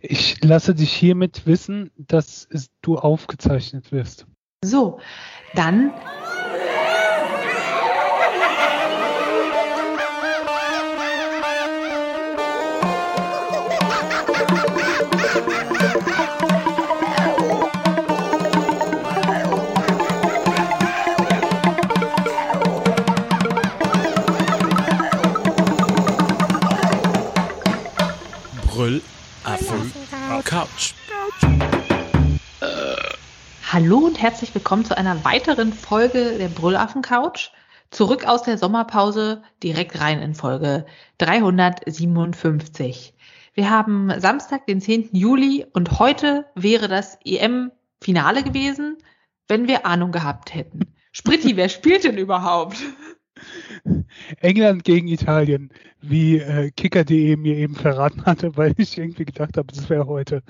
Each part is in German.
Ich lasse dich hiermit wissen, dass es, du aufgezeichnet wirst. So, dann Brüllaffen Couch. Hallo und herzlich willkommen zu einer weiteren Folge der Brüllaffen Couch. Zurück aus der Sommerpause, direkt rein in Folge 357. Wir haben Samstag, den 10. Juli und heute wäre das EM-Finale gewesen, wenn wir Ahnung gehabt hätten. Spritti, wer spielt denn überhaupt? England gegen Italien, wie äh, Kicker.de mir eben verraten hatte, weil ich irgendwie gedacht habe, das wäre heute.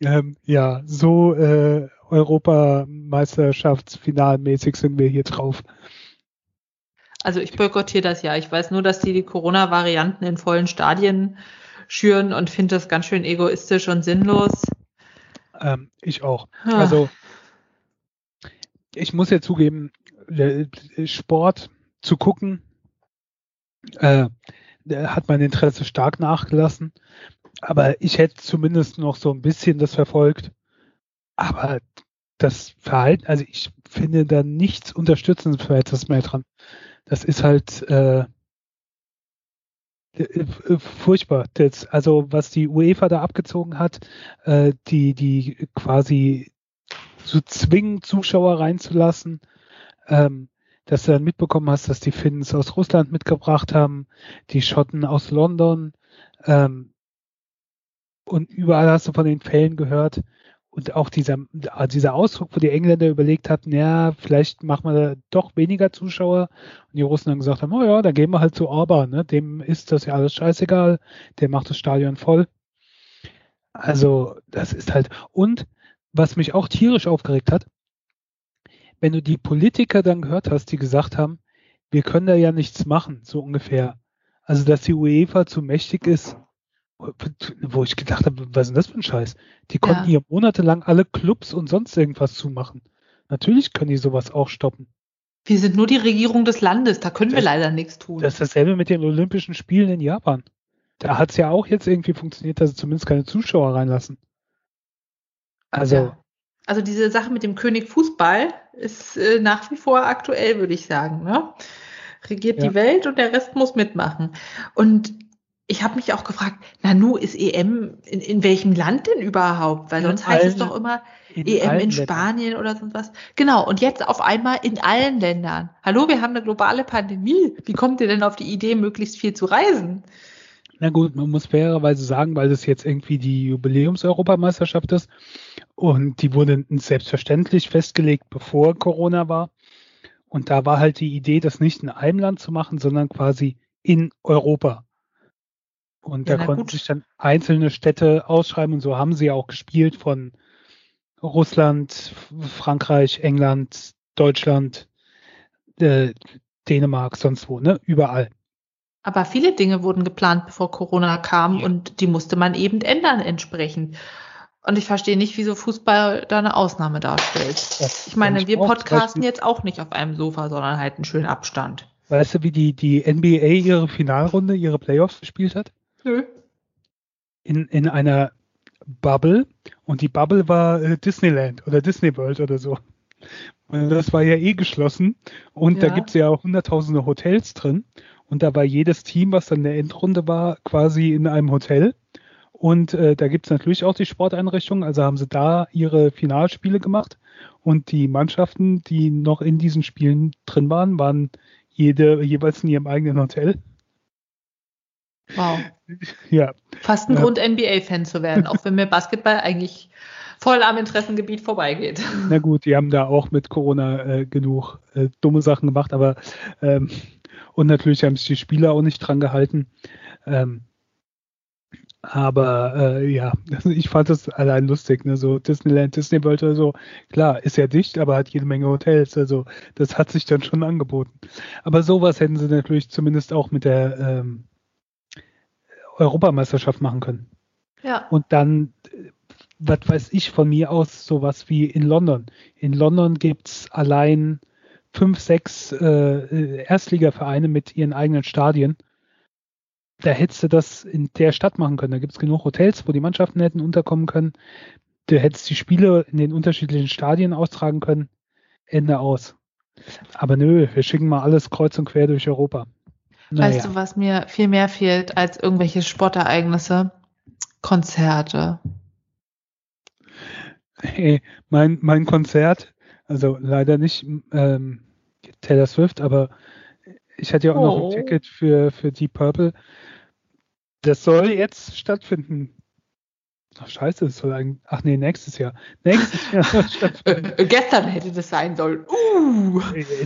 Ähm, ja, so äh, Europameisterschaftsfinalmäßig sind wir hier drauf. Also ich boykottiere das ja. Ich weiß nur, dass die die Corona-Varianten in vollen Stadien schüren und finde das ganz schön egoistisch und sinnlos. Ähm, ich auch. Ah. Also ich muss ja zugeben, Sport zu gucken, äh, hat mein Interesse stark nachgelassen. Aber ich hätte zumindest noch so ein bisschen das verfolgt. Aber das Verhalten, also ich finde da nichts Unterstützenswertes mehr dran. Das ist halt äh, äh, furchtbar. Das, also was die UEFA da abgezogen hat, äh, die, die quasi zu zwingen, Zuschauer reinzulassen, ähm, dass du dann mitbekommen hast, dass die Finns aus Russland mitgebracht haben, die Schotten aus London. Ähm, und überall hast du von den Fällen gehört. Und auch dieser, dieser Ausdruck, wo die Engländer überlegt hatten, ja, vielleicht machen wir doch weniger Zuschauer. Und die Russen dann gesagt haben, oh ja, dann gehen wir halt zu Orban, ne? dem ist das ja alles scheißegal, der macht das Stadion voll. Also, das ist halt, und was mich auch tierisch aufgeregt hat, wenn du die Politiker dann gehört hast, die gesagt haben, wir können da ja nichts machen, so ungefähr. Also, dass die UEFA zu mächtig ist, wo ich gedacht habe, was ist denn das für ein Scheiß? Die konnten ja. hier monatelang alle Clubs und sonst irgendwas zumachen. Natürlich können die sowas auch stoppen. Wir sind nur die Regierung des Landes, da können das, wir leider nichts tun. Das ist dasselbe mit den Olympischen Spielen in Japan. Da hat es ja auch jetzt irgendwie funktioniert, dass sie zumindest keine Zuschauer reinlassen. Also. Ja. Also diese Sache mit dem König Fußball ist äh, nach wie vor aktuell, würde ich sagen. Ne? Regiert ja. die Welt und der Rest muss mitmachen. Und ich habe mich auch gefragt, Nanu, ist EM in, in welchem Land denn überhaupt? Weil sonst heißt es doch immer EM in Spanien Ländern. oder sonst was. Genau, und jetzt auf einmal in allen Ländern. Hallo, wir haben eine globale Pandemie. Wie kommt ihr denn auf die Idee, möglichst viel zu reisen? Na gut, man muss fairerweise sagen, weil das jetzt irgendwie die Jubiläums-Europameisterschaft ist und die wurde selbstverständlich festgelegt, bevor Corona war. Und da war halt die Idee, das nicht in einem Land zu machen, sondern quasi in Europa. Und ja, da konnten gut. sich dann einzelne Städte ausschreiben und so haben sie auch gespielt von Russland, Frankreich, England, Deutschland, äh, Dänemark, sonst wo, ne? Überall. Aber viele Dinge wurden geplant, bevor Corona kam ja. und die musste man eben ändern entsprechend. Und ich verstehe nicht, wieso Fußball da eine Ausnahme darstellt. Das ich meine, wir podcasten jetzt auch nicht auf einem Sofa, sondern halt einen schönen Abstand. Weißt du, wie die, die NBA ihre Finalrunde, ihre Playoffs gespielt hat? Nö. In, in einer Bubble und die Bubble war äh, Disneyland oder Disney World oder so. Und das war ja eh geschlossen und ja. da gibt es ja auch hunderttausende Hotels drin und da war jedes Team, was dann in der Endrunde war, quasi in einem Hotel. Und äh, da gibt es natürlich auch die Sporteinrichtungen, also haben sie da ihre Finalspiele gemacht. Und die Mannschaften, die noch in diesen Spielen drin waren, waren jede jeweils in ihrem eigenen Hotel. Wow. Ja. Fast ein ja. Grund, NBA-Fan zu werden, auch wenn mir Basketball eigentlich voll am Interessengebiet vorbeigeht. Na gut, die haben da auch mit Corona äh, genug äh, dumme Sachen gemacht, aber ähm, und natürlich haben sich die Spieler auch nicht dran gehalten. Ähm, aber äh, ja, ich fand das allein lustig, ne? So Disneyland, Disney World oder so, klar, ist ja dicht, aber hat jede Menge Hotels. Also das hat sich dann schon angeboten. Aber sowas hätten sie natürlich zumindest auch mit der ähm, Europameisterschaft machen können. Ja. Und dann, was weiß ich von mir aus, sowas wie in London. In London gibt's allein fünf, sechs äh, Erstligavereine mit ihren eigenen Stadien. Da hättest du das in der Stadt machen können. Da gibt's genug Hotels, wo die Mannschaften hätten unterkommen können. Du hättest die Spiele in den unterschiedlichen Stadien austragen können. Ende aus. Aber nö, wir schicken mal alles kreuz und quer durch Europa. Naja. Weißt du, was mir viel mehr fehlt als irgendwelche Sportereignisse? Konzerte. Hey, mein, mein Konzert, also leider nicht ähm, Taylor Swift, aber ich hatte ja auch oh. noch ein oh. Ticket für, für Deep Purple. Das soll jetzt stattfinden. Ach, scheiße, das soll eigentlich. Ach nee, nächstes Jahr. Nächstes Jahr stattfinden. Gestern hätte das sein sollen. Uh.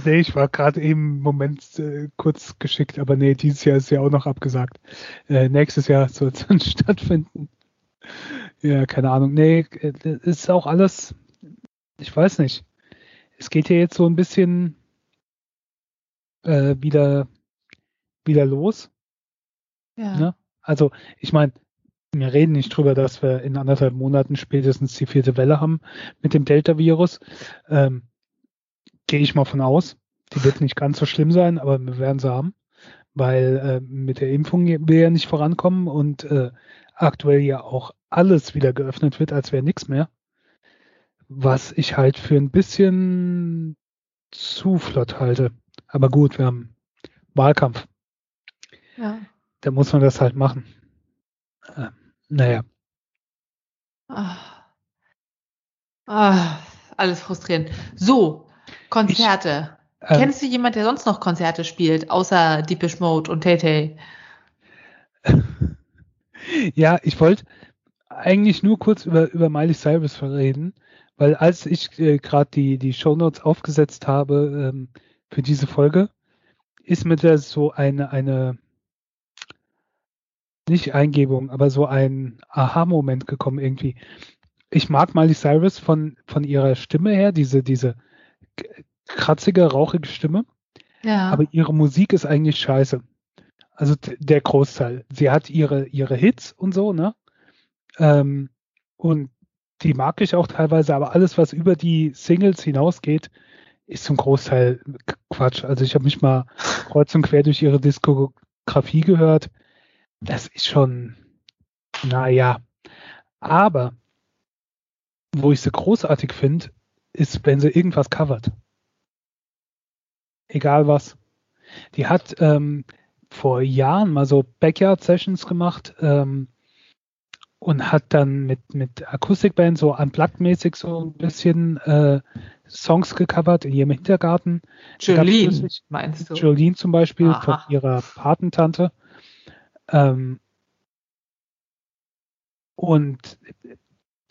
Nee, ich war gerade eben im Moment äh, kurz geschickt, aber nee, dieses Jahr ist ja auch noch abgesagt. Äh, nächstes Jahr soll es dann stattfinden. Ja, keine Ahnung. Nee, äh, ist auch alles. Ich weiß nicht. Es geht ja jetzt so ein bisschen äh, wieder, wieder los. Ja. Ne? Also, ich meine, wir reden nicht drüber, dass wir in anderthalb Monaten spätestens die vierte Welle haben mit dem Delta-Virus. Ähm, Gehe ich mal von aus. Die wird nicht ganz so schlimm sein, aber wir werden sie haben, weil äh, mit der Impfung wir ja nicht vorankommen und äh, aktuell ja auch alles wieder geöffnet wird, als wäre nichts mehr. Was ich halt für ein bisschen zu flott halte. Aber gut, wir haben Wahlkampf. Ja. Da muss man das halt machen. Ähm, naja. Ah. Ah, alles frustrierend. So, Konzerte. Ich, ähm, Kennst du jemand, der sonst noch Konzerte spielt, außer Deepish Mode und Tay Tay? ja, ich wollte eigentlich nur kurz über, über Miley Cyrus reden, weil als ich äh, gerade die, die Show Notes aufgesetzt habe ähm, für diese Folge, ist mir da so eine, eine nicht Eingebung, aber so ein Aha-Moment gekommen irgendwie. Ich mag Miley Cyrus von, von ihrer Stimme her, diese, diese kratzige, rauchige Stimme. Ja. Aber ihre Musik ist eigentlich scheiße. Also der Großteil. Sie hat ihre, ihre Hits und so, ne? Ähm, und die mag ich auch teilweise, aber alles, was über die Singles hinausgeht, ist zum Großteil Quatsch. Also ich habe mich mal kreuz und quer durch ihre Diskografie gehört das ist schon, naja. Aber wo ich sie großartig finde, ist, wenn sie irgendwas covert. Egal was. Die hat ähm, vor Jahren mal so Backyard-Sessions gemacht ähm, und hat dann mit, mit Akustikband so unplugged-mäßig so ein bisschen äh, Songs gecovert in ihrem Hintergarten. Jolene, meinst du? Jolene zum Beispiel Aha. von ihrer Patentante. Ähm, und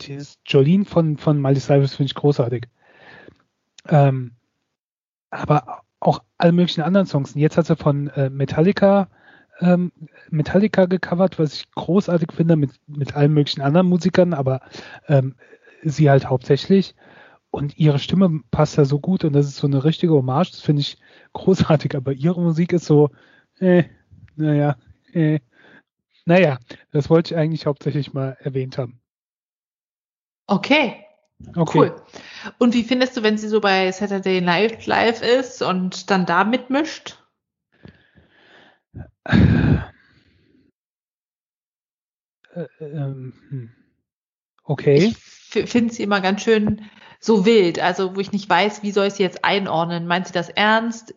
dieses Jolene von, von Miley Cyrus finde ich großartig. Ähm, aber auch alle möglichen anderen Songs. Jetzt hat sie von äh, Metallica ähm, Metallica gecovert, was ich großartig finde, mit, mit allen möglichen anderen Musikern, aber ähm, sie halt hauptsächlich. Und ihre Stimme passt da so gut und das ist so eine richtige Hommage, das finde ich großartig, aber ihre Musik ist so, äh, naja, äh, naja, das wollte ich eigentlich hauptsächlich mal erwähnt haben. Okay. okay. Cool. Und wie findest du, wenn sie so bei Saturday Night Live ist und dann da mitmischt? Äh, ähm, hm. okay. Ich finde sie immer ganz schön so wild, also wo ich nicht weiß, wie soll ich sie jetzt einordnen. Meint sie das ernst?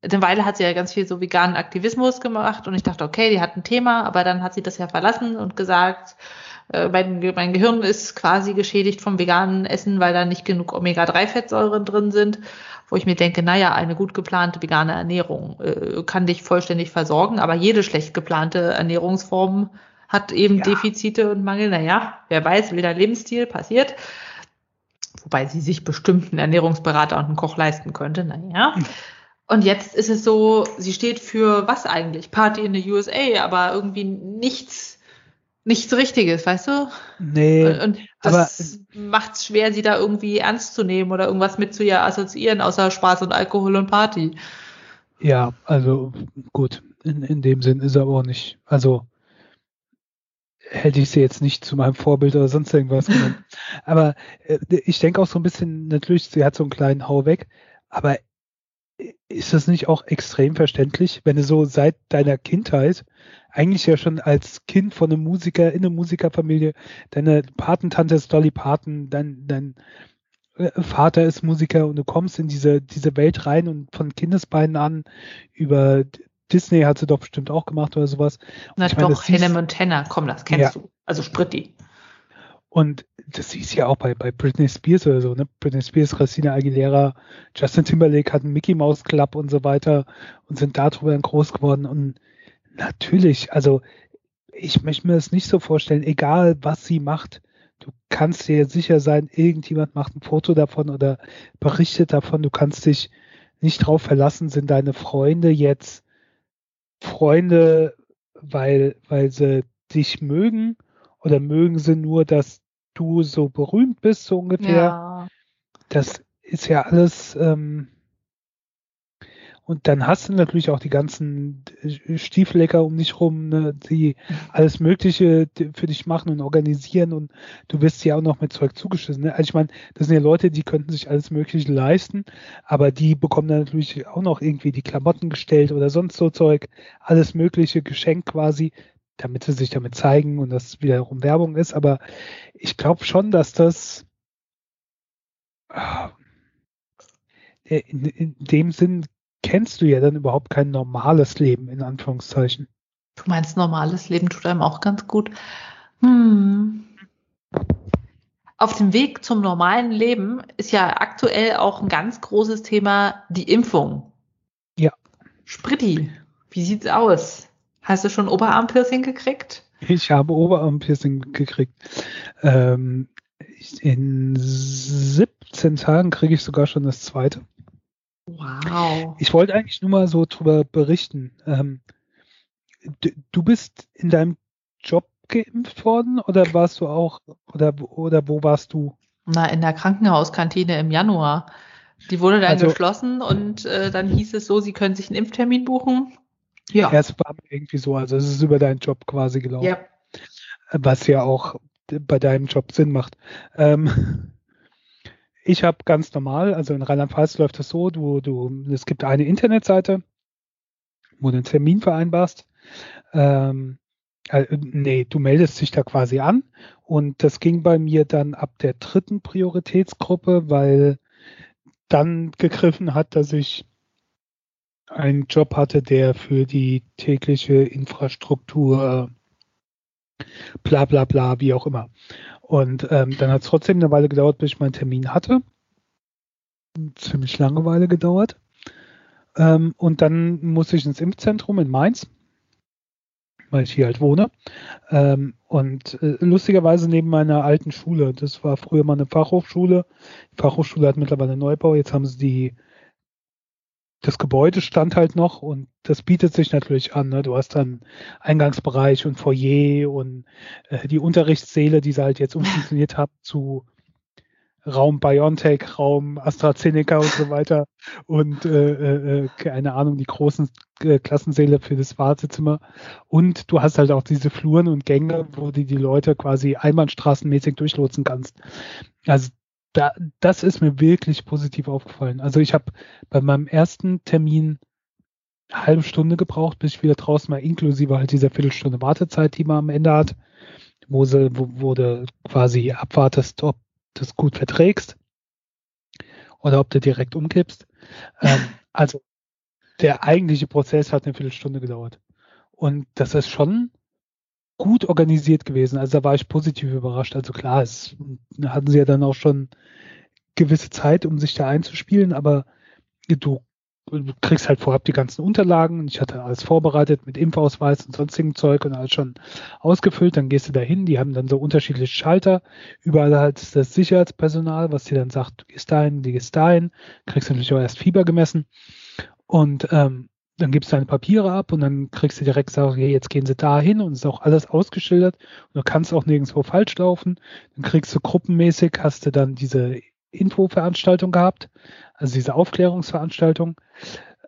Eine Weile hat sie ja ganz viel so veganen Aktivismus gemacht und ich dachte, okay, die hat ein Thema, aber dann hat sie das ja verlassen und gesagt, äh, mein, mein Gehirn ist quasi geschädigt vom veganen Essen, weil da nicht genug Omega-3-Fettsäuren drin sind, wo ich mir denke, naja, eine gut geplante vegane Ernährung äh, kann dich vollständig versorgen, aber jede schlecht geplante Ernährungsform hat eben ja. Defizite und Mangel. Naja, wer weiß, wie der Lebensstil passiert. Wobei sie sich bestimmt einen Ernährungsberater und einen Koch leisten könnte. Naja. Hm. Und jetzt ist es so, sie steht für was eigentlich? Party in the USA, aber irgendwie nichts, nichts Richtiges, weißt du? Nee. Und, und das macht es schwer, sie da irgendwie ernst zu nehmen oder irgendwas mit zu ihr assoziieren, außer Spaß und Alkohol und Party. Ja, also gut, in, in dem Sinn ist er aber auch nicht. Also hätte ich sie jetzt nicht zu meinem Vorbild oder sonst irgendwas genommen. aber äh, ich denke auch so ein bisschen, natürlich, sie hat so einen kleinen Hau weg, aber ist das nicht auch extrem verständlich, wenn du so seit deiner Kindheit eigentlich ja schon als Kind von einem Musiker in einer Musikerfamilie, deine Patentante ist Dolly Parton, dein, dein äh, Vater ist Musiker und du kommst in diese, diese Welt rein und von Kindesbeinen an über Disney hat sie doch bestimmt auch gemacht oder sowas. Na ich doch, Hannah Montana, komm, das kennst ja. du. Also Spritti. Und das siehst ja auch bei, bei Britney Spears oder so, ne? Britney Spears, Christina Aguilera, Justin Timberlake hatten Mickey Mouse Club und so weiter und sind darüber dann groß geworden. Und natürlich, also ich möchte mir das nicht so vorstellen, egal was sie macht, du kannst dir sicher sein, irgendjemand macht ein Foto davon oder berichtet davon, du kannst dich nicht drauf verlassen, sind deine Freunde jetzt Freunde, weil, weil sie dich mögen oder mögen sie nur, dass du so berühmt bist, so ungefähr. Ja. Das ist ja alles, ähm, und dann hast du natürlich auch die ganzen Stieflecker um dich rum, ne, die alles Mögliche für dich machen und organisieren und du wirst ja auch noch mit Zeug zugeschissen. Ne? Also ich meine, das sind ja Leute, die könnten sich alles Mögliche leisten, aber die bekommen dann natürlich auch noch irgendwie die Klamotten gestellt oder sonst so Zeug, alles Mögliche geschenkt quasi, damit sie sich damit zeigen und das wiederum Werbung ist. Aber ich glaube schon, dass das äh, in, in dem Sinn kennst du ja dann überhaupt kein normales Leben, in Anführungszeichen. Du meinst, normales Leben tut einem auch ganz gut. Hm. Auf dem Weg zum normalen Leben ist ja aktuell auch ein ganz großes Thema die Impfung. Ja. Spritti, wie sieht's aus? Hast du schon Oberarmpiercing gekriegt? Ich habe Oberarmpiercing gekriegt. Ähm, in 17 Tagen kriege ich sogar schon das zweite. Wow. Ich wollte eigentlich nur mal so drüber berichten. Ähm, du bist in deinem Job geimpft worden oder warst du auch oder oder wo warst du? Na, in der Krankenhauskantine im Januar. Die wurde dann also, geschlossen und äh, dann hieß es so, sie können sich einen Impftermin buchen. Ja. Es war irgendwie so, also es ist über deinen Job quasi gelaufen. Ja. Was ja auch bei deinem Job Sinn macht. Ähm, ich habe ganz normal, also in Rheinland-Pfalz läuft das so, du, du, es gibt eine Internetseite, wo du einen Termin vereinbarst. Ähm, äh, nee, du meldest dich da quasi an und das ging bei mir dann ab der dritten Prioritätsgruppe, weil dann gegriffen hat, dass ich einen Job hatte, der für die tägliche Infrastruktur bla bla bla, wie auch immer. Und ähm, dann hat es trotzdem eine Weile gedauert, bis ich meinen Termin hatte. Ziemlich lange Weile gedauert. Ähm, und dann musste ich ins Impfzentrum in Mainz, weil ich hier halt wohne. Ähm, und äh, lustigerweise neben meiner alten Schule. Das war früher mal eine Fachhochschule. Die Fachhochschule hat mittlerweile Neubau. Jetzt haben sie die das Gebäude stand halt noch und das bietet sich natürlich an. Ne? Du hast dann Eingangsbereich und Foyer und äh, die Unterrichtssäle, die sie halt jetzt umfunktioniert haben zu Raum BioNTech, Raum AstraZeneca und so weiter und äh, äh, äh, keine Ahnung, die großen äh, Klassensäle für das Wartezimmer. Und du hast halt auch diese Fluren und Gänge, wo du die Leute quasi einbahnstraßenmäßig durchlotsen kannst. Also da, das ist mir wirklich positiv aufgefallen. Also ich habe bei meinem ersten Termin eine halbe Stunde gebraucht, bis ich wieder draußen war, inklusive halt dieser Viertelstunde Wartezeit, die man am Ende hat, wo, sie, wo, wo du quasi abwartest, ob du es gut verträgst oder ob du direkt umkippst. ähm, also der eigentliche Prozess hat eine Viertelstunde gedauert. Und das ist schon gut organisiert gewesen. Also da war ich positiv überrascht. Also klar, es hatten sie ja dann auch schon gewisse Zeit, um sich da einzuspielen, aber du, kriegst halt vorab die ganzen Unterlagen. Ich hatte alles vorbereitet mit Impfausweis und sonstigem Zeug und alles schon ausgefüllt. Dann gehst du da die haben dann so unterschiedliche Schalter. Überall halt das Sicherheitspersonal, was dir dann sagt, du gehst dahin, du gehst dahin, kriegst natürlich auch erst Fieber gemessen. Und ähm, dann gibst du deine Papiere ab und dann kriegst du direkt gesagt, okay, jetzt gehen sie da hin und es ist auch alles ausgeschildert und du kannst auch nirgendwo falsch laufen. Dann kriegst du gruppenmäßig, hast du dann diese Infoveranstaltung gehabt, also diese Aufklärungsveranstaltung.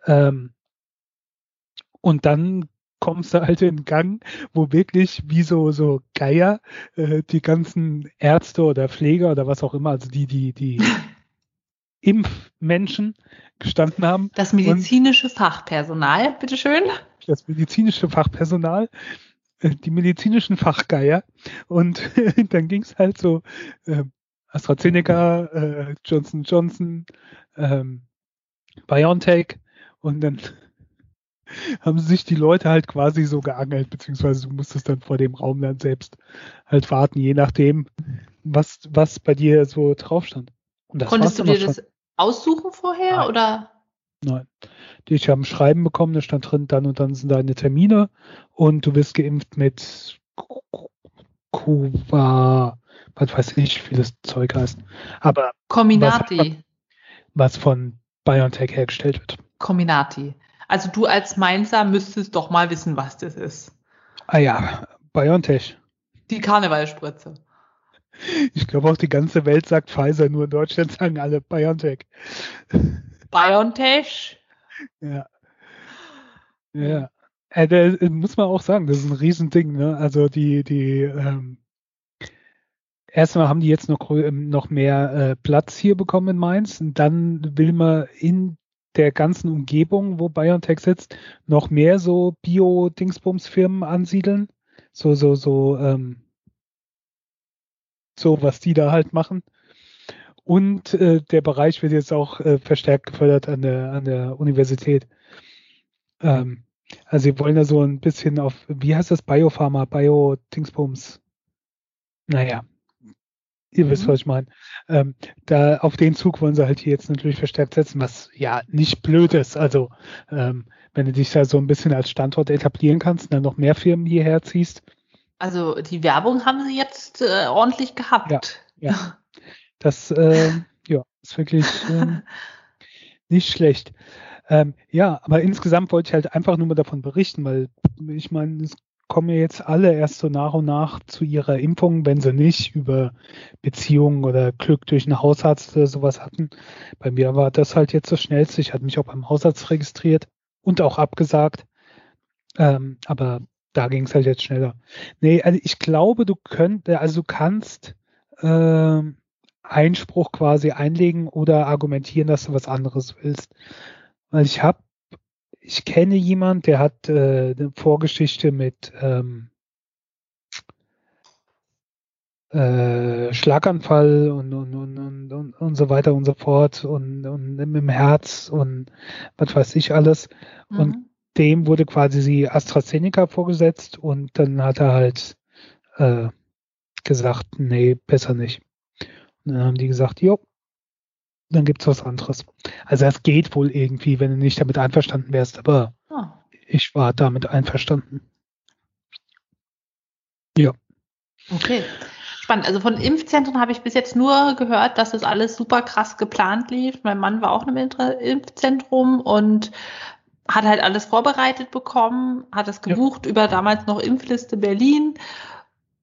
Ähm, und dann kommst du halt in Gang, wo wirklich wie so, so Geier äh, die ganzen Ärzte oder Pfleger oder was auch immer, also die, die, die Impfmenschen gestanden haben. Das medizinische Fachpersonal, bitteschön. Das medizinische Fachpersonal, äh, die medizinischen Fachgeier. Und dann ging es halt so, äh, AstraZeneca, äh, Johnson Johnson, ähm, BioNTech und dann haben sich die Leute halt quasi so geangelt, beziehungsweise du musstest dann vor dem Raum dann selbst halt warten, je nachdem, was, was bei dir so drauf stand. Konntest du dir das aussuchen vorher Nein. oder? Nein. Ich habe ein Schreiben bekommen, da stand drin, dann und dann sind deine Termine und du wirst geimpft mit Kuba, was weiß ich, wie das Zeug heißt. Aber Cominati. Was, was von BioNTech hergestellt wird. Cominati. Also du als Mainzer müsstest doch mal wissen, was das ist. Ah ja, BioNTech. Die Karnevalspritze. Ich glaube auch die ganze Welt sagt Pfizer, nur in Deutschland sagen alle BioNTech. BioNTech? Ja. Ja. Äh, da muss man auch sagen, das ist ein Riesending, ne? Also die, die, ähm, erstmal haben die jetzt noch, ähm, noch mehr äh, Platz hier bekommen in Mainz und dann will man in der ganzen Umgebung, wo BioNTech sitzt, noch mehr so Bio-Dingsbums-Firmen ansiedeln. So, so, so, ähm, so, was die da halt machen. Und äh, der Bereich wird jetzt auch äh, verstärkt gefördert an der, an der Universität. Ähm, also sie wollen da so ein bisschen auf, wie heißt das, Biopharma, Bio-Dingsbums. Naja, ihr mhm. wisst, was ich meine. Ähm, da auf den Zug wollen sie halt hier jetzt natürlich verstärkt setzen, was ja nicht blöd ist. Also ähm, wenn du dich da so ein bisschen als Standort etablieren kannst und dann noch mehr Firmen hierher ziehst. Also die Werbung haben sie jetzt äh, ordentlich gehabt. Ja, ja. Das äh, ja, ist wirklich äh, nicht schlecht. Ähm, ja, aber insgesamt wollte ich halt einfach nur mal davon berichten, weil ich meine, es kommen ja jetzt alle erst so nach und nach zu ihrer Impfung, wenn sie nicht über Beziehungen oder Glück durch einen Hausarzt oder sowas hatten. Bei mir war das halt jetzt das Schnellste. Ich hatte mich auch beim Hausarzt registriert und auch abgesagt. Ähm, aber da ging es halt jetzt schneller. Nee, also ich glaube, du könntest, also du kannst äh, Einspruch quasi einlegen oder argumentieren, dass du was anderes willst. Weil ich habe, ich kenne jemand, der hat äh, eine Vorgeschichte mit ähm, äh, Schlaganfall und, und, und, und, und so weiter und so fort und, und im Herz und was weiß ich alles. Mhm. Und dem wurde quasi sie AstraZeneca vorgesetzt und dann hat er halt äh, gesagt, nee, besser nicht. Und dann haben die gesagt, jo, dann gibt's was anderes. Also es geht wohl irgendwie, wenn du nicht damit einverstanden wärst, aber oh. ich war damit einverstanden. Ja. Okay. Spannend. Also von Impfzentren habe ich bis jetzt nur gehört, dass das alles super krass geplant lief. Mein Mann war auch einem Impfzentrum und hat halt alles vorbereitet bekommen, hat es gebucht ja. über damals noch Impfliste Berlin,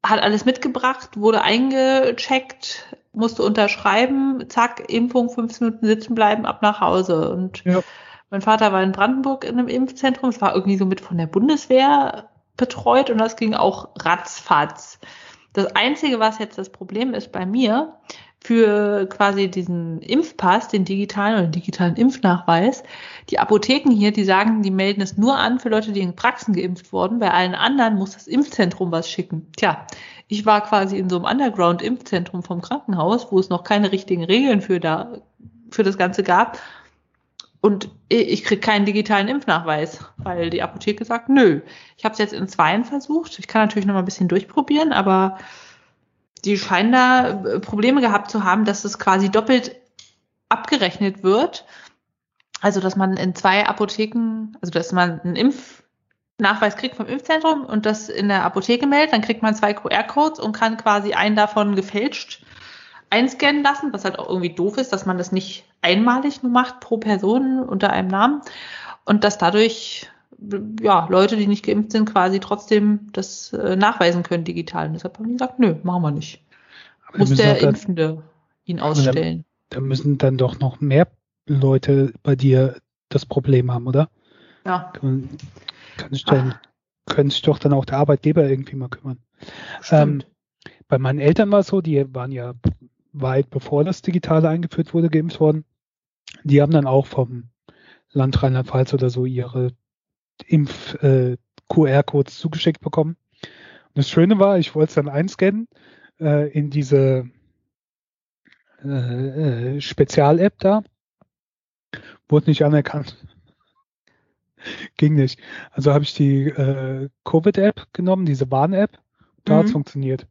hat alles mitgebracht, wurde eingecheckt, musste unterschreiben, zack, Impfung, 15 Minuten sitzen bleiben, ab nach Hause. Und ja. mein Vater war in Brandenburg in einem Impfzentrum, es war irgendwie so mit von der Bundeswehr betreut und das ging auch ratzfatz. Das Einzige, was jetzt das Problem ist bei mir, für quasi diesen Impfpass, den digitalen oder den digitalen Impfnachweis. Die Apotheken hier, die sagen, die melden es nur an für Leute, die in Praxen geimpft wurden. Bei allen anderen muss das Impfzentrum was schicken. Tja, ich war quasi in so einem Underground-Impfzentrum vom Krankenhaus, wo es noch keine richtigen Regeln für da, für das Ganze gab. Und ich krieg keinen digitalen Impfnachweis, weil die Apotheke sagt, nö. Ich habe es jetzt in zweien versucht. Ich kann natürlich noch mal ein bisschen durchprobieren, aber die scheinen da äh, Probleme gehabt zu haben, dass es quasi doppelt abgerechnet wird. Also, dass man in zwei Apotheken, also dass man einen Impfnachweis kriegt vom Impfzentrum und das in der Apotheke meldet, dann kriegt man zwei QR-Codes und kann quasi einen davon gefälscht einscannen lassen, was halt auch irgendwie doof ist, dass man das nicht einmalig nur macht pro Person unter einem Namen und dass dadurch ja, Leute, die nicht geimpft sind, quasi trotzdem das äh, nachweisen können digital. Und deshalb haben die gesagt, nö, machen wir nicht. Aber Muss der dann, Impfende ihn ausstellen. Da müssen dann doch noch mehr Leute bei dir das Problem haben, oder? Ja. Kann, kann ich dann. könnte sich doch dann auch der Arbeitgeber irgendwie mal kümmern. Ähm, bei meinen Eltern war es so, die waren ja weit bevor das Digitale eingeführt wurde, geimpft worden. Die haben dann auch vom Land Rheinland-Pfalz oder so ihre Impf-QR-Codes äh, zugeschickt bekommen. Und das Schöne war, ich wollte es dann einscannen äh, in diese äh, äh, Spezial-App da. Wurde nicht anerkannt. Ging nicht. Also habe ich die äh, Covid-App genommen, diese Warn-App. Da mhm. hat es funktioniert.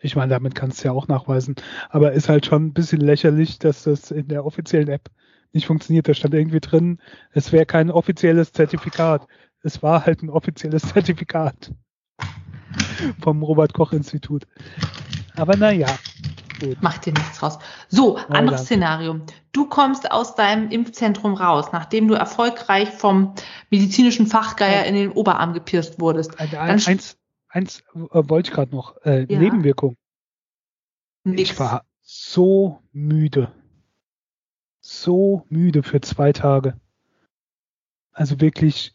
Ich meine, damit kannst du ja auch nachweisen. Aber ist halt schon ein bisschen lächerlich, dass das in der offiziellen App nicht funktioniert. Da stand irgendwie drin, es wäre kein offizielles Zertifikat. Es war halt ein offizielles Zertifikat vom Robert Koch Institut. Aber naja. Macht dir nichts raus. So, ja, anderes danke. Szenario. Du kommst aus deinem Impfzentrum raus, nachdem du erfolgreich vom medizinischen Fachgeier in den Oberarm gepierst wurdest. Also eins, eins äh, wollte ich gerade noch. Äh, ja. Nebenwirkung. Nix. Ich war so müde so müde für zwei Tage. Also wirklich,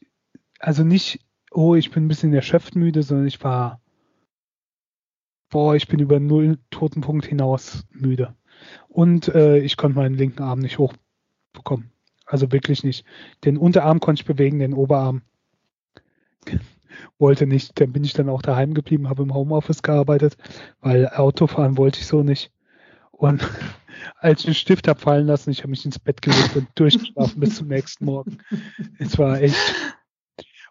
also nicht, oh, ich bin ein bisschen erschöpft müde, sondern ich war, boah, ich bin über null Totenpunkt hinaus müde. Und äh, ich konnte meinen linken Arm nicht hochbekommen. Also wirklich nicht. Den Unterarm konnte ich bewegen, den Oberarm wollte nicht. Dann bin ich dann auch daheim geblieben, habe im Homeoffice gearbeitet, weil Autofahren wollte ich so nicht. Und als ich den Stift habe fallen lassen, ich habe mich ins Bett gelegt und durchgeschlafen bis zum nächsten Morgen. Es war echt.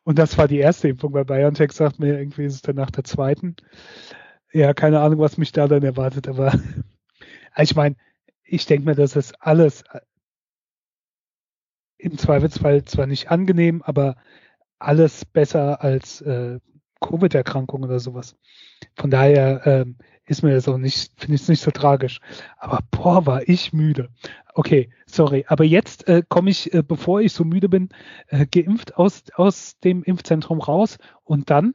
Und das war die erste Impfung. Bei BioNTech sagt mir irgendwie ist es dann nach der zweiten. Ja, keine Ahnung, was mich da dann erwartet, aber ich meine, ich denke mir, das ist alles im Zweifelsfall zwar nicht angenehm, aber alles besser als äh, Covid-Erkrankung oder sowas. Von daher ähm, ist mir das auch nicht, finde ich es nicht so tragisch. Aber boah, war ich müde. Okay, sorry. Aber jetzt äh, komme ich, äh, bevor ich so müde bin, äh, geimpft aus, aus dem Impfzentrum raus und dann?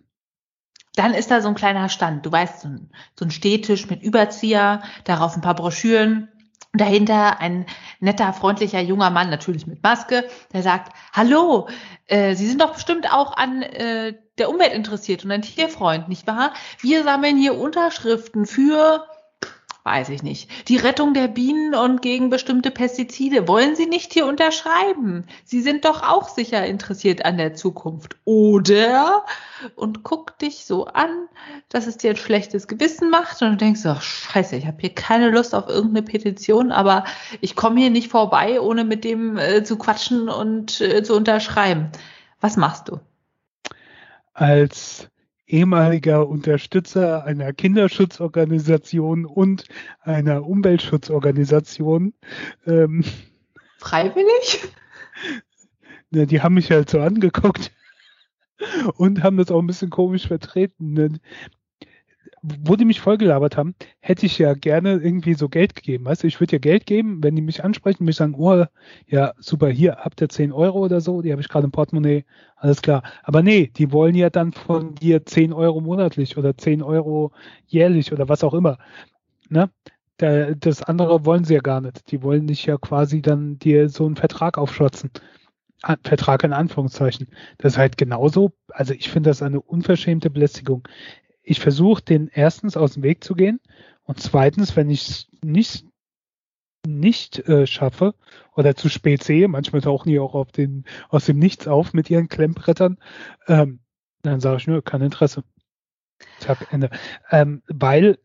Dann ist da so ein kleiner Stand. Du weißt, so ein, so ein Stehtisch mit Überzieher, darauf ein paar Broschüren. Dahinter ein netter, freundlicher junger Mann, natürlich mit Maske, der sagt, hallo, äh, Sie sind doch bestimmt auch an äh, der Umwelt interessiert und ein Tierfreund, nicht wahr? Wir sammeln hier Unterschriften für, weiß ich nicht, die Rettung der Bienen und gegen bestimmte Pestizide. Wollen Sie nicht hier unterschreiben? Sie sind doch auch sicher interessiert an der Zukunft, oder? Und guck dich so an, dass es dir ein schlechtes Gewissen macht und du denkst, ach scheiße, ich habe hier keine Lust auf irgendeine Petition, aber ich komme hier nicht vorbei, ohne mit dem äh, zu quatschen und äh, zu unterschreiben. Was machst du? Als ehemaliger Unterstützer einer Kinderschutzorganisation und einer Umweltschutzorganisation. Ähm, Freiwillig? Ja, die haben mich halt so angeguckt und haben das auch ein bisschen komisch vertreten wo die mich vollgelabert haben, hätte ich ja gerne irgendwie so Geld gegeben. Weißt du, ich würde ja Geld geben, wenn die mich ansprechen, mich sagen, oh, ja, super, hier habt ihr 10 Euro oder so, die habe ich gerade im Portemonnaie, alles klar. Aber nee, die wollen ja dann von dir 10 Euro monatlich oder 10 Euro jährlich oder was auch immer. Ne? Das andere wollen sie ja gar nicht. Die wollen dich ja quasi dann dir so einen Vertrag aufschwatzen. Vertrag in Anführungszeichen. Das ist halt genauso, also ich finde das eine unverschämte Belästigung ich versuche den erstens aus dem Weg zu gehen und zweitens, wenn ich es nicht nicht äh, schaffe oder zu spät sehe, manchmal tauchen die auch auf den, aus dem Nichts auf mit ihren Klemmbrettern, ähm, dann sage ich nur, kein Interesse. Zack, Ende. Ähm, weil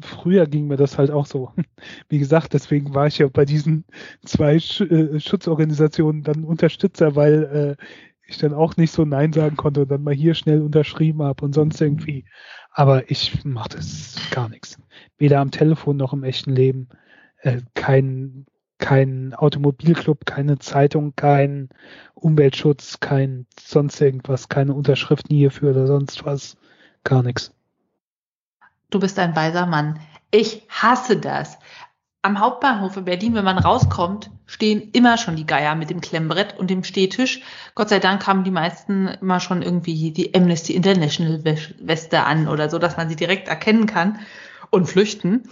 früher ging mir das halt auch so. Wie gesagt, deswegen war ich ja bei diesen zwei Sch äh, Schutzorganisationen dann Unterstützer, weil äh, ich dann auch nicht so Nein sagen konnte und dann mal hier schnell unterschrieben habe und sonst irgendwie. Aber ich mache das gar nichts. Weder am Telefon noch im echten Leben. Äh, kein, kein Automobilclub, keine Zeitung, kein Umweltschutz, kein sonst irgendwas, keine Unterschriften hierfür oder sonst was. Gar nichts. Du bist ein weiser Mann. Ich hasse das am Hauptbahnhof in Berlin, wenn man rauskommt, stehen immer schon die Geier mit dem Klemmbrett und dem Stehtisch. Gott sei Dank haben die meisten immer schon irgendwie die Amnesty International Weste an oder so, dass man sie direkt erkennen kann und flüchten.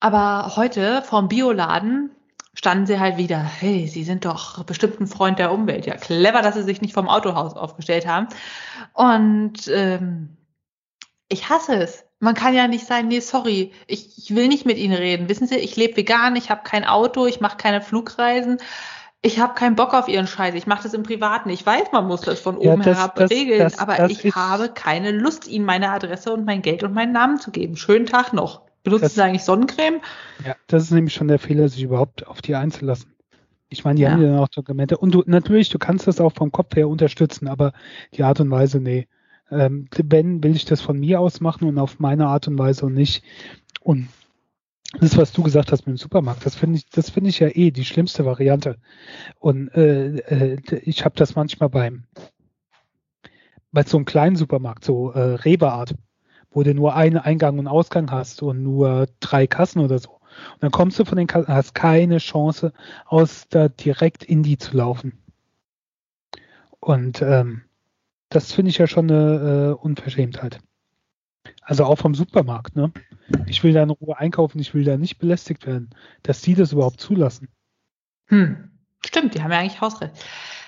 Aber heute vom Bioladen standen sie halt wieder, hey, Sie sind doch bestimmt ein Freund der Umwelt. Ja, clever, dass sie sich nicht vom Autohaus aufgestellt haben. Und ähm, ich hasse es. Man kann ja nicht sagen, nee, sorry, ich, ich will nicht mit Ihnen reden. Wissen Sie, ich lebe vegan, ich habe kein Auto, ich mache keine Flugreisen. Ich habe keinen Bock auf Ihren Scheiß. Ich mache das im Privaten. Ich weiß, man muss das von oben ja, das, herab das, regeln, das, aber ich habe keine Lust, Ihnen meine Adresse und mein Geld und meinen Namen zu geben. Schönen Tag noch. Benutzen Sie eigentlich Sonnencreme? Ja, das ist nämlich schon der Fehler, sich überhaupt auf die einzulassen. Ich meine, die ja. haben ja dann auch Dokumente. Und du, natürlich, du kannst das auch vom Kopf her unterstützen, aber die Art und Weise, nee. Ähm, wenn, will ich das von mir aus machen und auf meine Art und Weise und nicht. Und das, was du gesagt hast mit dem Supermarkt, das finde ich, das finde ich ja eh die schlimmste Variante. Und äh, äh, ich habe das manchmal beim bei so einem kleinen Supermarkt, so äh, Rewe-Art wo du nur einen Eingang und Ausgang hast und nur drei Kassen oder so. Und dann kommst du von den Kassen, hast keine Chance, aus da direkt in die zu laufen. Und ähm, das finde ich ja schon eine äh, Unverschämtheit. Also auch vom Supermarkt, ne? Ich will da in Ruhe einkaufen, ich will da nicht belästigt werden, dass die das überhaupt zulassen. Hm. Stimmt, die haben ja eigentlich Hausrecht.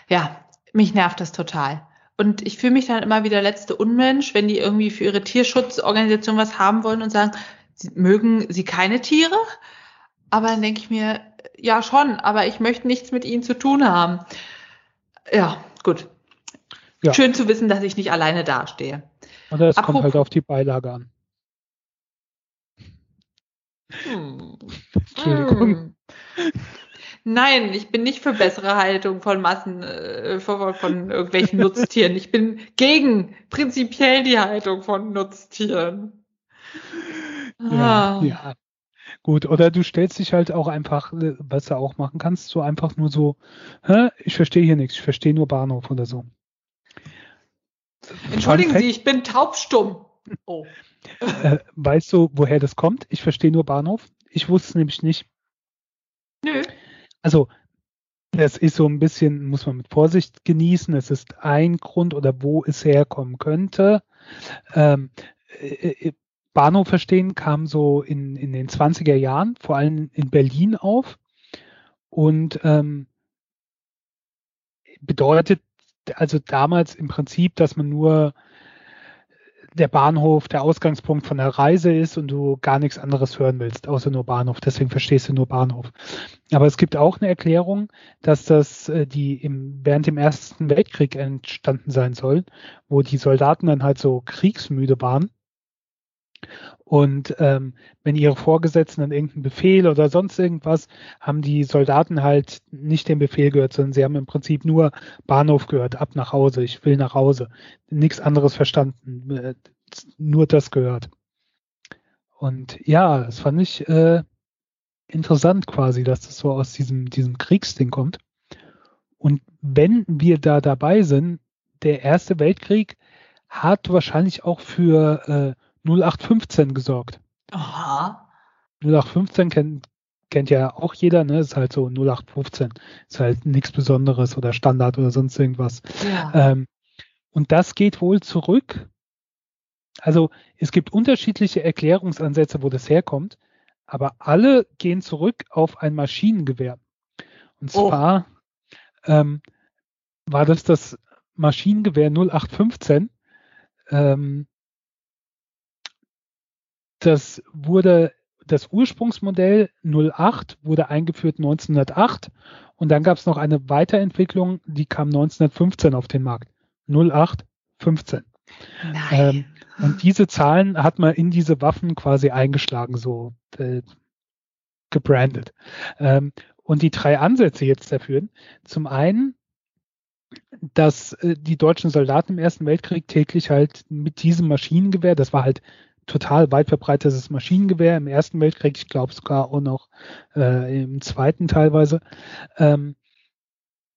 Ja, mich nervt das total. Und ich fühle mich dann immer wie der letzte Unmensch, wenn die irgendwie für ihre Tierschutzorganisation was haben wollen und sagen, sie, mögen sie keine Tiere? Aber dann denke ich mir, ja schon, aber ich möchte nichts mit ihnen zu tun haben. Ja, gut. Ja. Schön zu wissen, dass ich nicht alleine dastehe. Oder es Apropos, kommt halt auf die Beilage an. Hm. Entschuldigung. Hm. Nein, ich bin nicht für bessere Haltung von Massen, äh, von, von irgendwelchen Nutztieren. Ich bin gegen prinzipiell die Haltung von Nutztieren. Ah. Ja, ja. Gut, oder du stellst dich halt auch einfach, äh, was du auch machen kannst, so einfach nur so, hä, ich verstehe hier nichts, ich verstehe nur Bahnhof oder so. Entschuldigen Sie, ich bin taubstumm. Oh. Äh, weißt du, woher das kommt? Ich verstehe nur Bahnhof. Ich wusste es nämlich nicht. Nö also es ist so ein bisschen, muss man mit Vorsicht genießen. Es ist ein Grund oder wo es herkommen könnte. Ähm, äh, äh Bahnhof verstehen kam so in, in den 20er Jahren, vor allem in Berlin auf. Und ähm, bedeutet also damals im Prinzip, dass man nur der Bahnhof der Ausgangspunkt von der Reise ist und du gar nichts anderes hören willst, außer nur Bahnhof. Deswegen verstehst du nur Bahnhof. Aber es gibt auch eine Erklärung, dass das äh, die im, während dem Ersten Weltkrieg entstanden sein soll, wo die Soldaten dann halt so kriegsmüde waren. Und ähm, wenn ihre Vorgesetzten dann irgendeinen Befehl oder sonst irgendwas, haben die Soldaten halt nicht den Befehl gehört, sondern sie haben im Prinzip nur Bahnhof gehört, ab nach Hause, ich will nach Hause. Nichts anderes verstanden, äh, nur das gehört. Und ja, das fand ich äh, interessant quasi, dass das so aus diesem, diesem Kriegsding kommt. Und wenn wir da dabei sind, der Erste Weltkrieg hat wahrscheinlich auch für äh, 0815 gesorgt. Aha. 0815 kennt, kennt ja auch jeder, ne? Ist halt so 0815. Ist halt nichts Besonderes oder Standard oder sonst irgendwas. Ja. Ähm, und das geht wohl zurück. Also es gibt unterschiedliche Erklärungsansätze, wo das herkommt, aber alle gehen zurück auf ein Maschinengewehr. Und oh. zwar oh. ähm, war das das Maschinengewehr 0815. Ähm, das wurde, das Ursprungsmodell 08 wurde eingeführt 1908 und dann gab es noch eine Weiterentwicklung, die kam 1915 auf den Markt. 0815. Ähm, und diese Zahlen hat man in diese Waffen quasi eingeschlagen, so äh, gebrandet. Ähm, und die drei Ansätze jetzt dafür. Zum einen, dass äh, die deutschen Soldaten im Ersten Weltkrieg täglich halt mit diesem Maschinengewehr, das war halt total weit verbreitetes Maschinengewehr im Ersten Weltkrieg, ich glaube sogar auch noch äh, im Zweiten teilweise, ähm,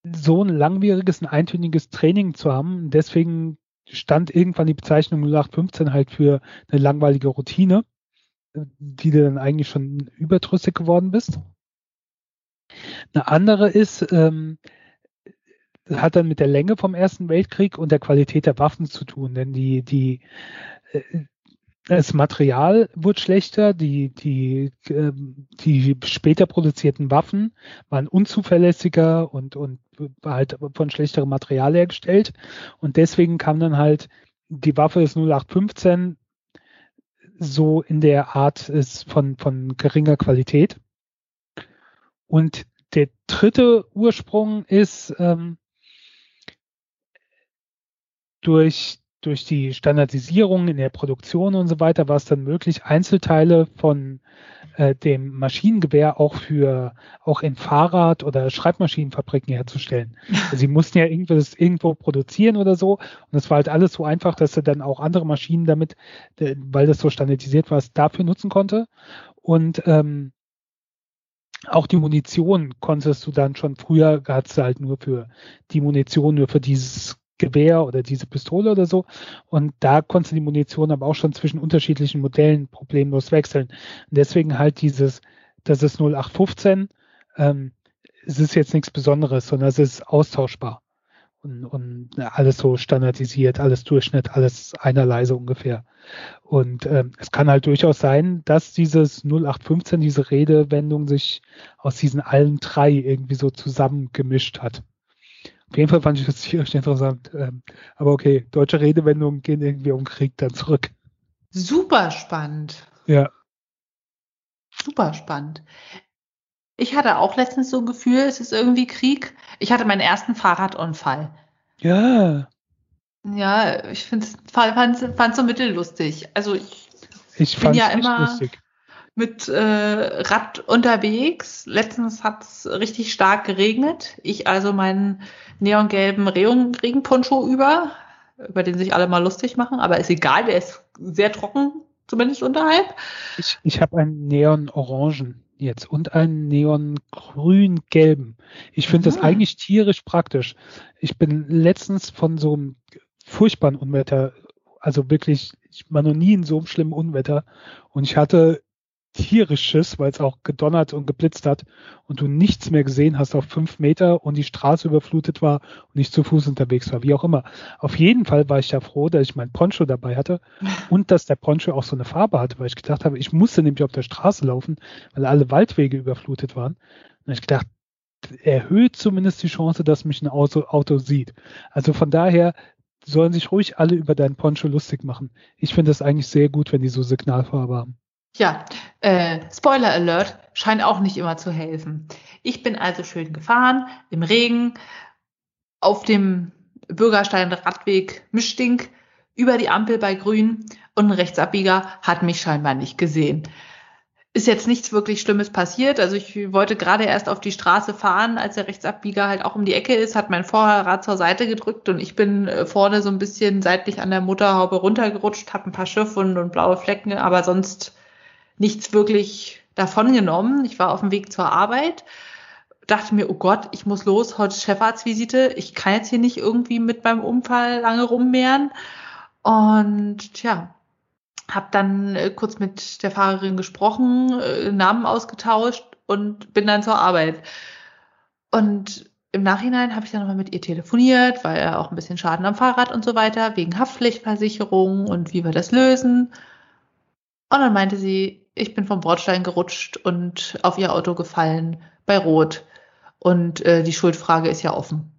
so ein langwieriges, ein eintöniges Training zu haben. Deswegen stand irgendwann die Bezeichnung 0815 halt für eine langweilige Routine, die du dann eigentlich schon überdrüssig geworden bist. Eine andere ist, ähm, hat dann mit der Länge vom Ersten Weltkrieg und der Qualität der Waffen zu tun, denn die, die, äh, das Material wird schlechter, die, die, äh, die später produzierten Waffen waren unzuverlässiger und, und halt von schlechterem Material hergestellt. Und deswegen kam dann halt die Waffe des 0815 so in der Art ist von, von geringer Qualität. Und der dritte Ursprung ist ähm, durch durch die Standardisierung in der Produktion und so weiter war es dann möglich, Einzelteile von äh, dem Maschinengewehr auch für auch in Fahrrad- oder Schreibmaschinenfabriken herzustellen. Also sie mussten ja irgendwas irgendwo produzieren oder so. Und es war halt alles so einfach, dass er dann auch andere Maschinen damit, weil das so standardisiert war, dafür nutzen konnte. Und ähm, auch die Munition konntest du dann schon früher, hattest du halt nur für die Munition, nur für dieses Gewehr oder diese Pistole oder so. Und da konntest du die Munition aber auch schon zwischen unterschiedlichen Modellen problemlos wechseln. Und deswegen halt dieses, das ist 0815, ähm, es ist jetzt nichts Besonderes, sondern es ist austauschbar. Und, und alles so standardisiert, alles Durchschnitt, alles einerlei so ungefähr. Und ähm, es kann halt durchaus sein, dass dieses 0815, diese Redewendung sich aus diesen allen drei irgendwie so zusammengemischt hat. Auf jeden Fall fand ich das tierisch interessant. Ähm, aber okay, deutsche Redewendungen gehen irgendwie um Krieg dann zurück. Super spannend. Ja. Super spannend. Ich hatte auch letztens so ein Gefühl, es ist irgendwie Krieg. Ich hatte meinen ersten Fahrradunfall. Ja. Ja, ich fand so mittellustig. Also ich, ich bin ja immer lustig mit äh, Rad unterwegs. Letztens hat es richtig stark geregnet. Ich also meinen neongelben Regenponcho über, über den sich alle mal lustig machen, aber ist egal, der ist sehr trocken, zumindest unterhalb. Ich, ich habe einen Neon-Orangen jetzt und einen Neon-grün-gelben. Ich finde das ah. eigentlich tierisch praktisch. Ich bin letztens von so einem furchtbaren Unwetter, also wirklich, ich war noch nie in so einem schlimmen Unwetter und ich hatte tierisches, weil es auch gedonnert und geblitzt hat und du nichts mehr gesehen hast auf fünf Meter und die Straße überflutet war und ich zu Fuß unterwegs war, wie auch immer. Auf jeden Fall war ich ja froh, dass ich mein Poncho dabei hatte und dass der Poncho auch so eine Farbe hatte, weil ich gedacht habe, ich musste nämlich auf der Straße laufen, weil alle Waldwege überflutet waren. Und ich gedacht, erhöht zumindest die Chance, dass mich ein Auto, Auto sieht. Also von daher sollen sich ruhig alle über deinen Poncho lustig machen. Ich finde es eigentlich sehr gut, wenn die so Signalfarbe haben. Ja, äh, Spoiler Alert scheint auch nicht immer zu helfen. Ich bin also schön gefahren im Regen auf dem Bürgerstein Radweg Mischding über die Ampel bei Grün und ein Rechtsabbieger hat mich scheinbar nicht gesehen. Ist jetzt nichts wirklich Schlimmes passiert. Also ich wollte gerade erst auf die Straße fahren, als der Rechtsabbieger halt auch um die Ecke ist, hat mein Vorrad zur Seite gedrückt und ich bin äh, vorne so ein bisschen seitlich an der Mutterhaube runtergerutscht, habe ein paar Schiffwunden und blaue Flecken, aber sonst nichts wirklich davon genommen. Ich war auf dem Weg zur Arbeit, dachte mir, oh Gott, ich muss los, heute Chefarztvisite. Ich kann jetzt hier nicht irgendwie mit meinem Unfall lange rummehren. Und ja, habe dann äh, kurz mit der Fahrerin gesprochen, äh, Namen ausgetauscht und bin dann zur Arbeit. Und im Nachhinein habe ich dann nochmal mit ihr telefoniert, weil er auch ein bisschen Schaden am Fahrrad und so weiter, wegen Haftpflichtversicherung und wie wir das lösen. Und dann meinte sie, ich bin vom Bordstein gerutscht und auf ihr Auto gefallen bei Rot. Und äh, die Schuldfrage ist ja offen.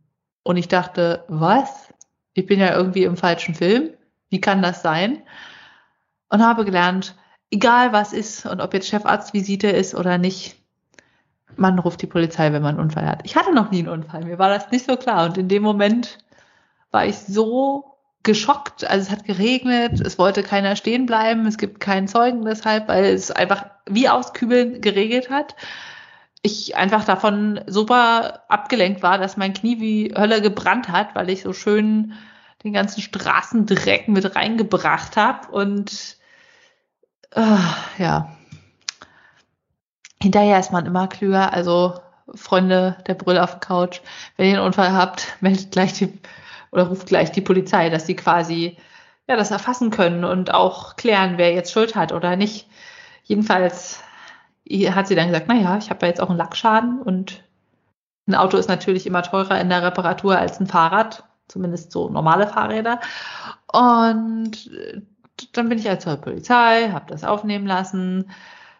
Und ich dachte, was? Ich bin ja irgendwie im falschen Film. Wie kann das sein? Und habe gelernt, egal was ist und ob jetzt Chefarztvisite ist oder nicht, man ruft die Polizei, wenn man einen Unfall hat. Ich hatte noch nie einen Unfall, mir war das nicht so klar. Und in dem Moment war ich so geschockt. Also es hat geregnet, es wollte keiner stehen bleiben, es gibt keinen Zeugen deshalb, weil es einfach wie auskübeln geregelt hat. Ich einfach davon super abgelenkt war, dass mein Knie wie Hölle gebrannt hat, weil ich so schön den ganzen Straßendreck mit reingebracht habe und äh, ja. Hinterher ist man immer klüger, also Freunde der Brille auf der Couch, wenn ihr einen Unfall habt, meldet gleich die oder ruft gleich die Polizei, dass sie quasi ja das erfassen können und auch klären, wer jetzt Schuld hat oder nicht. Jedenfalls hat sie dann gesagt, naja, ich habe ja jetzt auch einen Lackschaden und ein Auto ist natürlich immer teurer in der Reparatur als ein Fahrrad, zumindest so normale Fahrräder. Und dann bin ich halt zur Polizei, habe das aufnehmen lassen,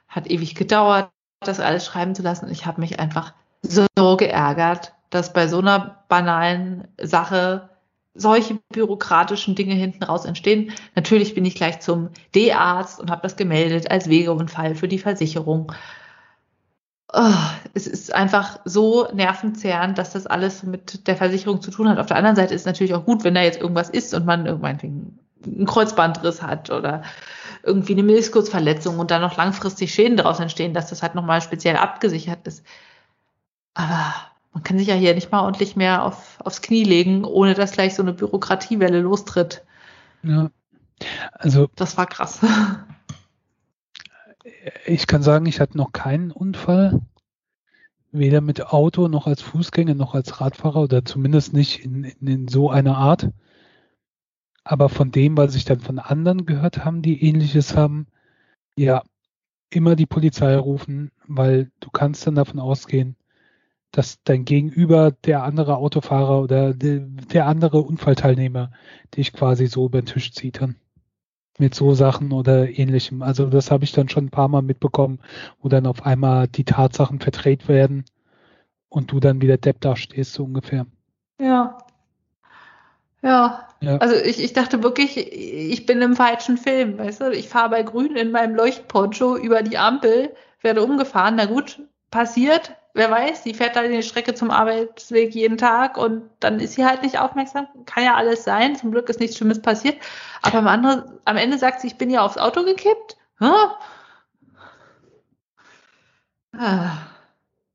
hat ewig gedauert, das alles schreiben zu lassen. Ich habe mich einfach so geärgert, dass bei so einer banalen Sache solche bürokratischen Dinge hinten raus entstehen. Natürlich bin ich gleich zum D-Arzt und habe das gemeldet als Wegeunfall für die Versicherung. Oh, es ist einfach so nervenzerrend, dass das alles mit der Versicherung zu tun hat. Auf der anderen Seite ist es natürlich auch gut, wenn da jetzt irgendwas ist und man irgendwann einen Kreuzbandriss hat oder irgendwie eine Meniskusverletzung und dann noch langfristig Schäden daraus entstehen, dass das halt nochmal speziell abgesichert ist. Aber man kann sich ja hier nicht mal ordentlich mehr auf, aufs Knie legen, ohne dass gleich so eine Bürokratiewelle lostritt. Ja. Also. Das war krass. Ich kann sagen, ich hatte noch keinen Unfall. Weder mit Auto noch als Fußgänger noch als Radfahrer oder zumindest nicht in, in, in so einer Art. Aber von dem, was ich dann von anderen gehört haben, die ähnliches haben, ja, immer die Polizei rufen, weil du kannst dann davon ausgehen, dass dein Gegenüber, der andere Autofahrer oder der andere Unfallteilnehmer dich quasi so über den Tisch zieht dann. Mit so Sachen oder ähnlichem. Also das habe ich dann schon ein paar Mal mitbekommen, wo dann auf einmal die Tatsachen verdreht werden und du dann wieder Depp da stehst, so ungefähr. Ja. Ja. ja. Also ich, ich dachte wirklich, ich bin im falschen Film, weißt du? Ich fahre bei Grün in meinem Leuchtponcho über die Ampel, werde umgefahren, na gut, passiert, wer weiß, die fährt da die Strecke zum Arbeitsweg jeden Tag und dann ist sie halt nicht aufmerksam. Kann ja alles sein. Zum Glück ist nichts Schlimmes passiert. Aber am, anderen, am Ende sagt sie, ich bin ja aufs Auto gekippt. Ah.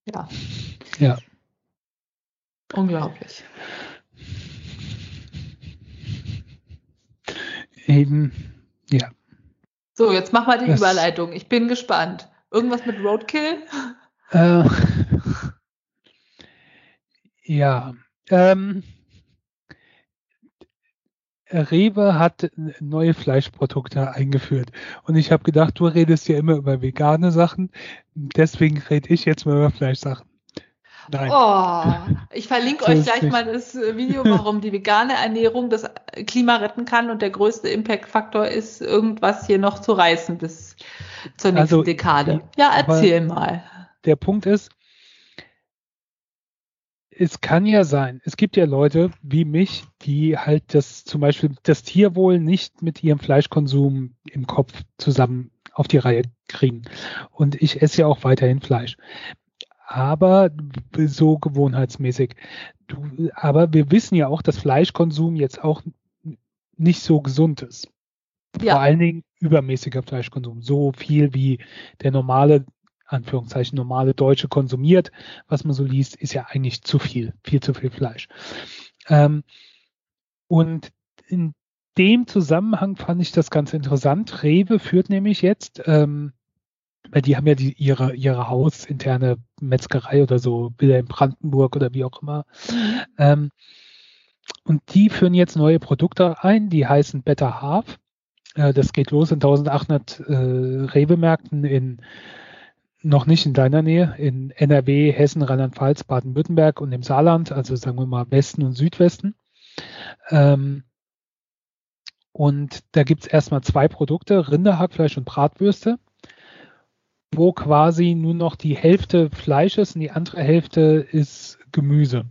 Ja. Ja. Unglaublich. Eben, ja. So, jetzt mach mal die das Überleitung. Ich bin gespannt. Irgendwas mit Roadkill? Äh, ja. Ähm, Rewe hat neue Fleischprodukte eingeführt. Und ich habe gedacht, du redest ja immer über vegane Sachen. Deswegen rede ich jetzt mal über Fleischsachen. Nein. Oh, ich verlinke so euch gleich nicht. mal das Video, warum die vegane Ernährung das Klima retten kann und der größte Impact-Faktor ist, irgendwas hier noch zu reißen bis zur nächsten also, Dekade. Ja, erzähl mal der Punkt ist, es kann ja sein, es gibt ja Leute wie mich, die halt das zum Beispiel das Tierwohl nicht mit ihrem Fleischkonsum im Kopf zusammen auf die Reihe kriegen. Und ich esse ja auch weiterhin Fleisch. Aber so gewohnheitsmäßig. Du, aber wir wissen ja auch, dass Fleischkonsum jetzt auch nicht so gesund ist. Ja. Vor allen Dingen übermäßiger Fleischkonsum. So viel wie der normale Anführungszeichen normale Deutsche konsumiert, was man so liest, ist ja eigentlich zu viel, viel zu viel Fleisch. Ähm, und in dem Zusammenhang fand ich das ganz interessant. Rewe führt nämlich jetzt, ähm, weil die haben ja die, ihre, ihre hausinterne Metzgerei oder so, wieder in Brandenburg oder wie auch immer. Ähm, und die führen jetzt neue Produkte ein, die heißen Better Half. Äh, das geht los in 1800 äh, Rewe-Märkten in noch nicht in deiner Nähe, in NRW, Hessen, Rheinland-Pfalz, Baden-Württemberg und im Saarland, also sagen wir mal Westen und Südwesten. Ähm, und da gibt es erstmal zwei Produkte, Rinderhackfleisch und Bratwürste, wo quasi nur noch die Hälfte Fleisch ist und die andere Hälfte ist Gemüse.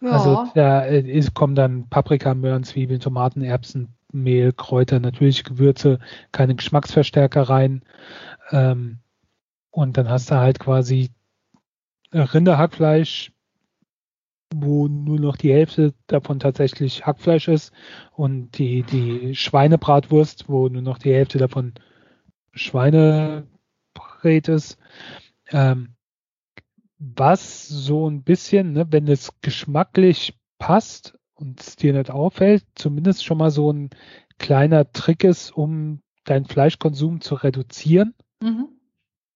Ja. Also da ist, kommen dann Paprika, Möhren, Zwiebeln, Tomaten, Erbsen, Mehl, Kräuter, natürlich Gewürze, keine Geschmacksverstärker rein. Ähm, und dann hast du halt quasi Rinderhackfleisch, wo nur noch die Hälfte davon tatsächlich Hackfleisch ist und die, die Schweinebratwurst, wo nur noch die Hälfte davon Schweinebrät ist. Ähm, was so ein bisschen, ne, wenn es geschmacklich passt, und es dir nicht auffällt, zumindest schon mal so ein kleiner Trick ist, um deinen Fleischkonsum zu reduzieren. Mhm.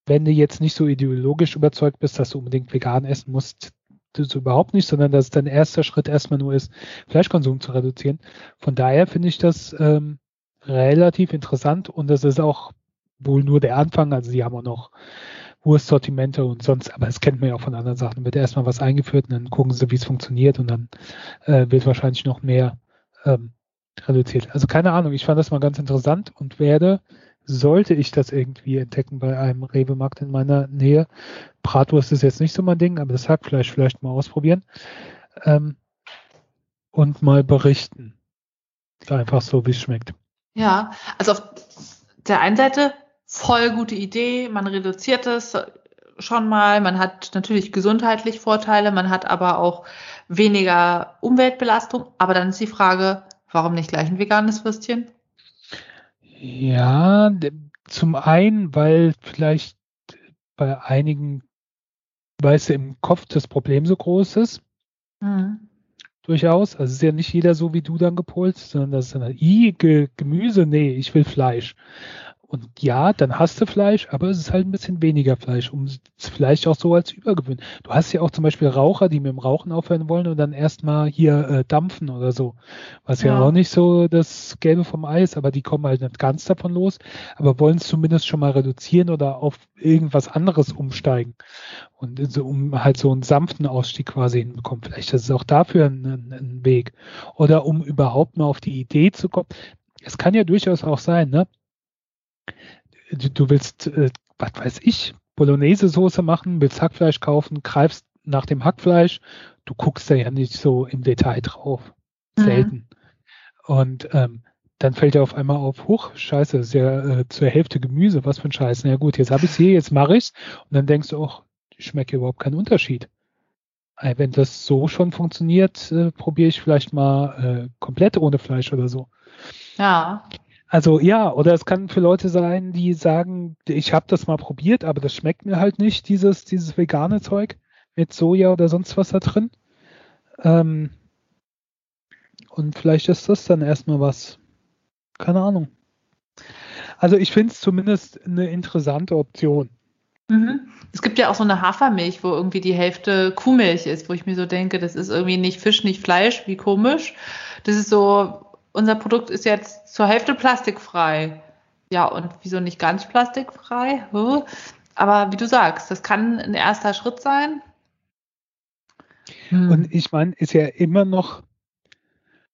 Wenn du jetzt nicht so ideologisch überzeugt bist, dass du unbedingt vegan essen musst, das überhaupt nicht, sondern dass dein erster Schritt erstmal nur ist, Fleischkonsum zu reduzieren. Von daher finde ich das ähm, relativ interessant und das ist auch wohl nur der Anfang. Also sie haben auch noch Wurstsortimente und sonst, aber das kennt man ja auch von anderen Sachen. Wird erstmal was eingeführt und dann gucken sie, wie es funktioniert und dann äh, wird wahrscheinlich noch mehr ähm, reduziert. Also keine Ahnung, ich fand das mal ganz interessant und werde, sollte ich das irgendwie entdecken bei einem Rewe-Markt in meiner Nähe. Bratwurst ist jetzt nicht so mein Ding, aber das Hackfleisch vielleicht mal ausprobieren ähm, und mal berichten. Einfach so, wie es schmeckt. Ja, also auf der einen Seite voll gute Idee, man reduziert es schon mal, man hat natürlich gesundheitlich Vorteile, man hat aber auch weniger Umweltbelastung, aber dann ist die Frage, warum nicht gleich ein veganes Würstchen? Ja, zum einen, weil vielleicht bei einigen, weißt du, im Kopf das Problem so groß ist. Mhm. Durchaus. Also ist ja nicht jeder so wie du dann gepolt, sondern das ist dann, i, Gemüse, nee, ich will Fleisch. Und ja, dann hast du Fleisch, aber es ist halt ein bisschen weniger Fleisch, um es vielleicht auch so als übergewöhnen. Du hast ja auch zum Beispiel Raucher, die mit dem Rauchen aufhören wollen und dann erstmal hier äh, dampfen oder so. Was ja. ja. auch nicht so das Gelbe vom Eis, aber die kommen halt nicht ganz davon los, aber wollen es zumindest schon mal reduzieren oder auf irgendwas anderes umsteigen. Und so, um halt so einen sanften Ausstieg quasi hinbekommen. Vielleicht ist es auch dafür ein, ein Weg. Oder um überhaupt mal auf die Idee zu kommen. Es kann ja durchaus auch sein, ne? Du, du willst, äh, was weiß ich, Bolognese-Soße machen, willst Hackfleisch kaufen, greifst nach dem Hackfleisch, du guckst da ja nicht so im Detail drauf. Mhm. Selten. Mhm. Und ähm, dann fällt dir auf einmal auf, huch, scheiße, ist ja äh, zur Hälfte Gemüse, was für ein Scheiß. Na ja, gut, jetzt habe ich es hier, jetzt mache ich's. Und dann denkst du auch, ich schmecke überhaupt keinen Unterschied. Wenn das so schon funktioniert, äh, probiere ich vielleicht mal äh, komplett ohne Fleisch oder so. Ja. Also ja, oder es kann für Leute sein, die sagen, ich habe das mal probiert, aber das schmeckt mir halt nicht, dieses, dieses vegane Zeug mit Soja oder sonst was da drin. Ähm, und vielleicht ist das dann erstmal was. Keine Ahnung. Also ich finde es zumindest eine interessante Option. Mhm. Es gibt ja auch so eine Hafermilch, wo irgendwie die Hälfte Kuhmilch ist, wo ich mir so denke, das ist irgendwie nicht Fisch, nicht Fleisch, wie komisch. Das ist so, unser Produkt ist jetzt zur Hälfte plastikfrei. Ja, und wieso nicht ganz plastikfrei? Aber wie du sagst, das kann ein erster Schritt sein. Hm. Und ich meine, ist ja immer noch,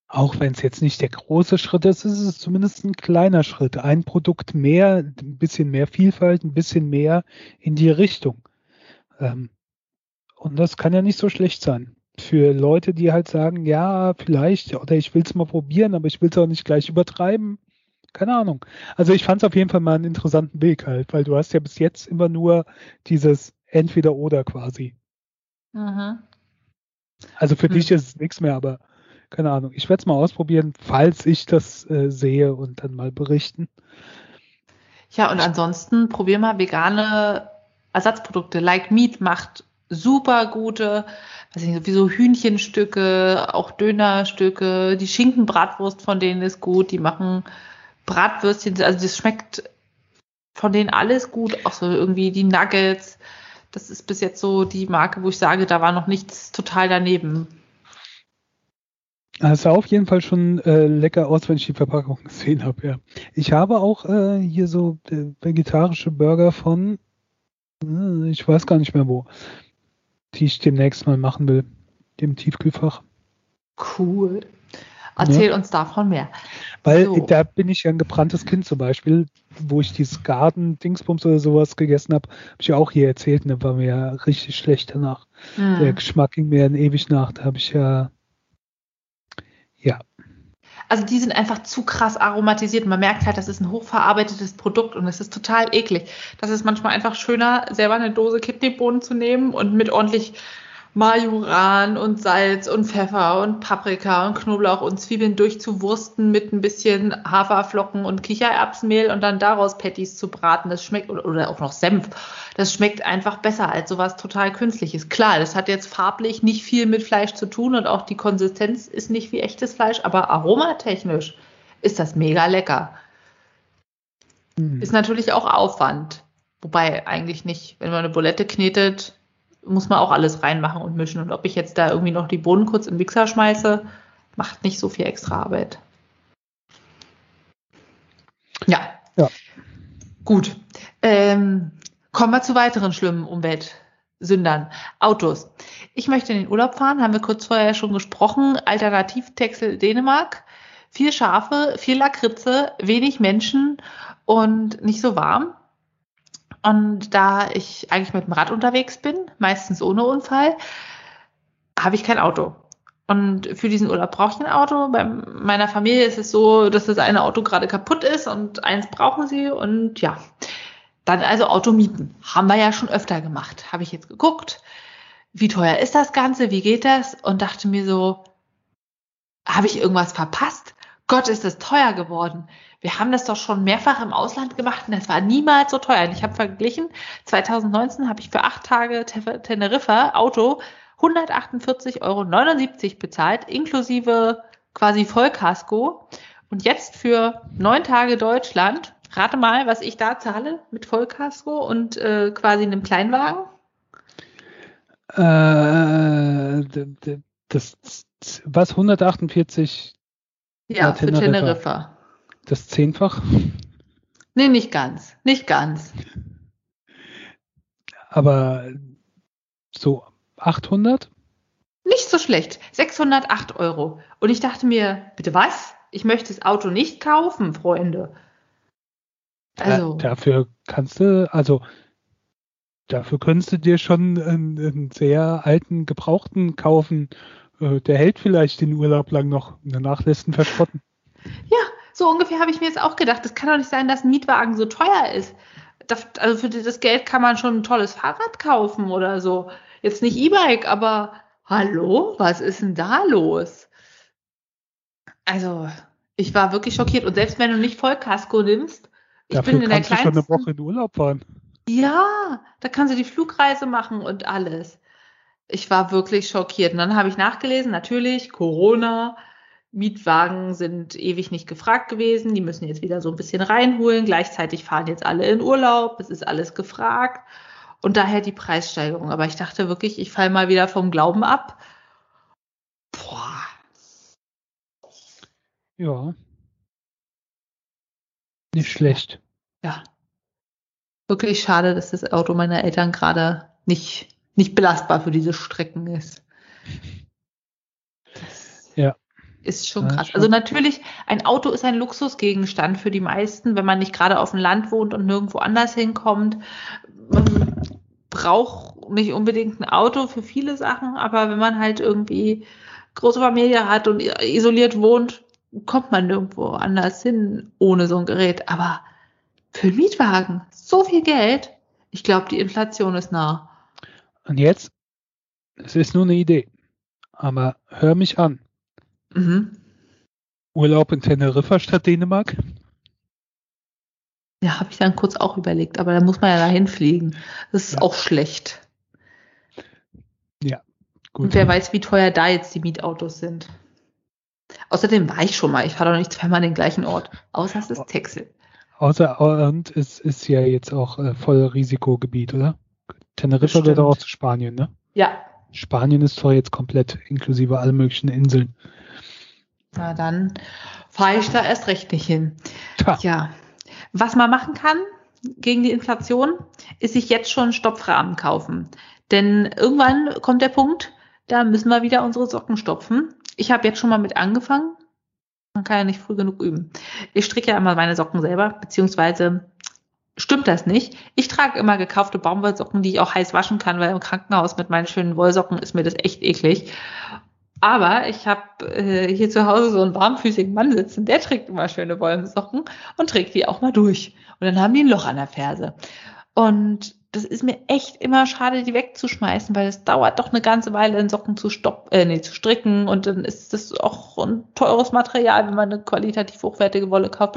auch wenn es jetzt nicht der große Schritt ist, ist es zumindest ein kleiner Schritt. Ein Produkt mehr, ein bisschen mehr Vielfalt, ein bisschen mehr in die Richtung. Ähm, und das kann ja nicht so schlecht sein für Leute, die halt sagen, ja, vielleicht, oder ich will es mal probieren, aber ich will es auch nicht gleich übertreiben. Keine Ahnung. Also ich fand es auf jeden Fall mal einen interessanten Weg halt, weil du hast ja bis jetzt immer nur dieses Entweder-Oder quasi. Mhm. Also für mhm. dich ist es nichts mehr, aber keine Ahnung. Ich werde es mal ausprobieren, falls ich das äh, sehe und dann mal berichten. Ja, und ansonsten probier mal vegane Ersatzprodukte. Like Meat macht super gute weiß ich nicht, wie so Hühnchenstücke, auch Dönerstücke, die Schinkenbratwurst von denen ist gut, die machen Bratwürstchen, also das schmeckt von denen alles gut, auch so irgendwie die Nuggets. Das ist bis jetzt so die Marke, wo ich sage, da war noch nichts total daneben. Es sah auf jeden Fall schon äh, lecker aus, wenn ich die Verpackung gesehen habe, ja. Ich habe auch äh, hier so äh, vegetarische Burger von, äh, ich weiß gar nicht mehr wo die ich demnächst mal machen will, dem Tiefkühlfach. Cool. Erzähl ja. uns davon mehr. Weil so. da bin ich ja ein gebranntes Kind zum Beispiel, wo ich dieses Garten-Dingsbums oder sowas gegessen habe, habe ich ja auch hier erzählt, und da war mir ja richtig schlecht danach. Mhm. Der Geschmack ging mir dann ewig nach. Da habe ich ja, ja, also die sind einfach zu krass aromatisiert. Man merkt halt, das ist ein hochverarbeitetes Produkt und es ist total eklig. Das ist manchmal einfach schöner, selber eine Dose Kidneybohnen zu nehmen und mit ordentlich Majoran und Salz und Pfeffer und Paprika und Knoblauch und Zwiebeln durchzuwursten mit ein bisschen Haferflocken und Kichererbsenmehl und dann daraus Patties zu braten. Das schmeckt, oder auch noch Senf. Das schmeckt einfach besser als sowas total künstliches. Klar, das hat jetzt farblich nicht viel mit Fleisch zu tun und auch die Konsistenz ist nicht wie echtes Fleisch, aber aromatechnisch ist das mega lecker. Mhm. Ist natürlich auch Aufwand. Wobei eigentlich nicht, wenn man eine Bulette knetet, muss man auch alles reinmachen und mischen. Und ob ich jetzt da irgendwie noch die Bohnen kurz im Mixer schmeiße, macht nicht so viel extra Arbeit. Ja. Ja. Gut. Ähm, kommen wir zu weiteren schlimmen Umweltsündern. Autos. Ich möchte in den Urlaub fahren, haben wir kurz vorher schon gesprochen. Alternativtexel Dänemark Vier Schafe, viel Lakritze, wenig Menschen und nicht so warm. Und da ich eigentlich mit dem Rad unterwegs bin, meistens ohne Unfall, habe ich kein Auto. Und für diesen Urlaub brauche ich ein Auto. Bei meiner Familie ist es so, dass das eine Auto gerade kaputt ist und eins brauchen sie. Und ja, dann also Auto mieten. Haben wir ja schon öfter gemacht. Habe ich jetzt geguckt, wie teuer ist das Ganze, wie geht das? Und dachte mir so, habe ich irgendwas verpasst? Gott, ist das teuer geworden. Wir haben das doch schon mehrfach im Ausland gemacht und das war niemals so teuer. Und ich habe verglichen, 2019 habe ich für acht Tage Teneriffa Auto 148,79 Euro bezahlt, inklusive quasi Vollkasko. Und jetzt für neun Tage Deutschland, rate mal, was ich da zahle mit Vollkasko und äh, quasi einem Kleinwagen. Äh, das, was 148? Ja, für Teneriffa. Teneriffa. Das zehnfach? Nee, nicht ganz. Nicht ganz. Aber so 800? Nicht so schlecht. 608 Euro. Und ich dachte mir, bitte was? Ich möchte das Auto nicht kaufen, Freunde. Also. Ja, dafür kannst du, also dafür könntest du dir schon einen, einen sehr alten Gebrauchten kaufen. Äh, der hält vielleicht den Urlaub lang noch. Danach lässt ihn verspotten. Ja, so ungefähr habe ich mir jetzt auch gedacht. Es kann doch nicht sein, dass ein Mietwagen so teuer ist. Das, also für das Geld kann man schon ein tolles Fahrrad kaufen oder so. Jetzt nicht E-Bike, aber hallo, was ist denn da los? Also, ich war wirklich schockiert. Und selbst wenn du nicht Vollkasko nimmst, ich Dafür bin in der kleinsten... schon eine Woche in Urlaub fahren. Ja, da kannst du die Flugreise machen und alles. Ich war wirklich schockiert. Und dann habe ich nachgelesen, natürlich, Corona, Mietwagen sind ewig nicht gefragt gewesen. Die müssen jetzt wieder so ein bisschen reinholen. Gleichzeitig fahren jetzt alle in Urlaub. Es ist alles gefragt und daher die Preissteigerung. Aber ich dachte wirklich, ich falle mal wieder vom Glauben ab. Boah. Ja. Nicht schlecht. Ja. Wirklich schade, dass das Auto meiner Eltern gerade nicht, nicht belastbar für diese Strecken ist. Das ja. Ist schon krass. Also natürlich, ein Auto ist ein Luxusgegenstand für die meisten, wenn man nicht gerade auf dem Land wohnt und nirgendwo anders hinkommt braucht nicht unbedingt ein Auto für viele Sachen, aber wenn man halt irgendwie große Familie hat und isoliert wohnt, kommt man nirgendwo anders hin ohne so ein Gerät. Aber für einen Mietwagen so viel Geld, ich glaube, die Inflation ist nah. Und jetzt, es ist nur eine Idee, aber hör mich an. Mhm. Urlaub in Teneriffa statt Dänemark? Ja, habe ich dann kurz auch überlegt, aber da muss man ja dahin fliegen. Das ist ja. auch schlecht. Ja, gut. Und wer weiß, wie teuer da jetzt die Mietautos sind. Außerdem war ich schon mal. Ich fahre doch nicht zweimal an den gleichen Ort. Außer es ist Texel. Außer, und es ist ja jetzt auch äh, voll Risikogebiet, oder? Teneriffa gehört auch zu Spanien, ne? Ja. Spanien ist zwar jetzt komplett inklusive alle möglichen Inseln. Na dann fahre ich da erst recht nicht hin. Ta. Ja. Was man machen kann gegen die Inflation, ist sich jetzt schon Stopfrahmen kaufen. Denn irgendwann kommt der Punkt, da müssen wir wieder unsere Socken stopfen. Ich habe jetzt schon mal mit angefangen. Man kann ja nicht früh genug üben. Ich stricke ja immer meine Socken selber, beziehungsweise stimmt das nicht. Ich trage immer gekaufte Baumwollsocken, die ich auch heiß waschen kann, weil im Krankenhaus mit meinen schönen Wollsocken ist mir das echt eklig. Aber ich habe äh, hier zu Hause so einen warmfüßigen Mann sitzen, der trägt immer schöne Wollsocken und trägt die auch mal durch. Und dann haben die ein Loch an der Ferse. Und das ist mir echt immer schade, die wegzuschmeißen, weil es dauert doch eine ganze Weile, in Socken zu stopp, äh, nee, zu stricken und dann ist das auch ein teures Material, wenn man eine qualitativ hochwertige Wolle kauft.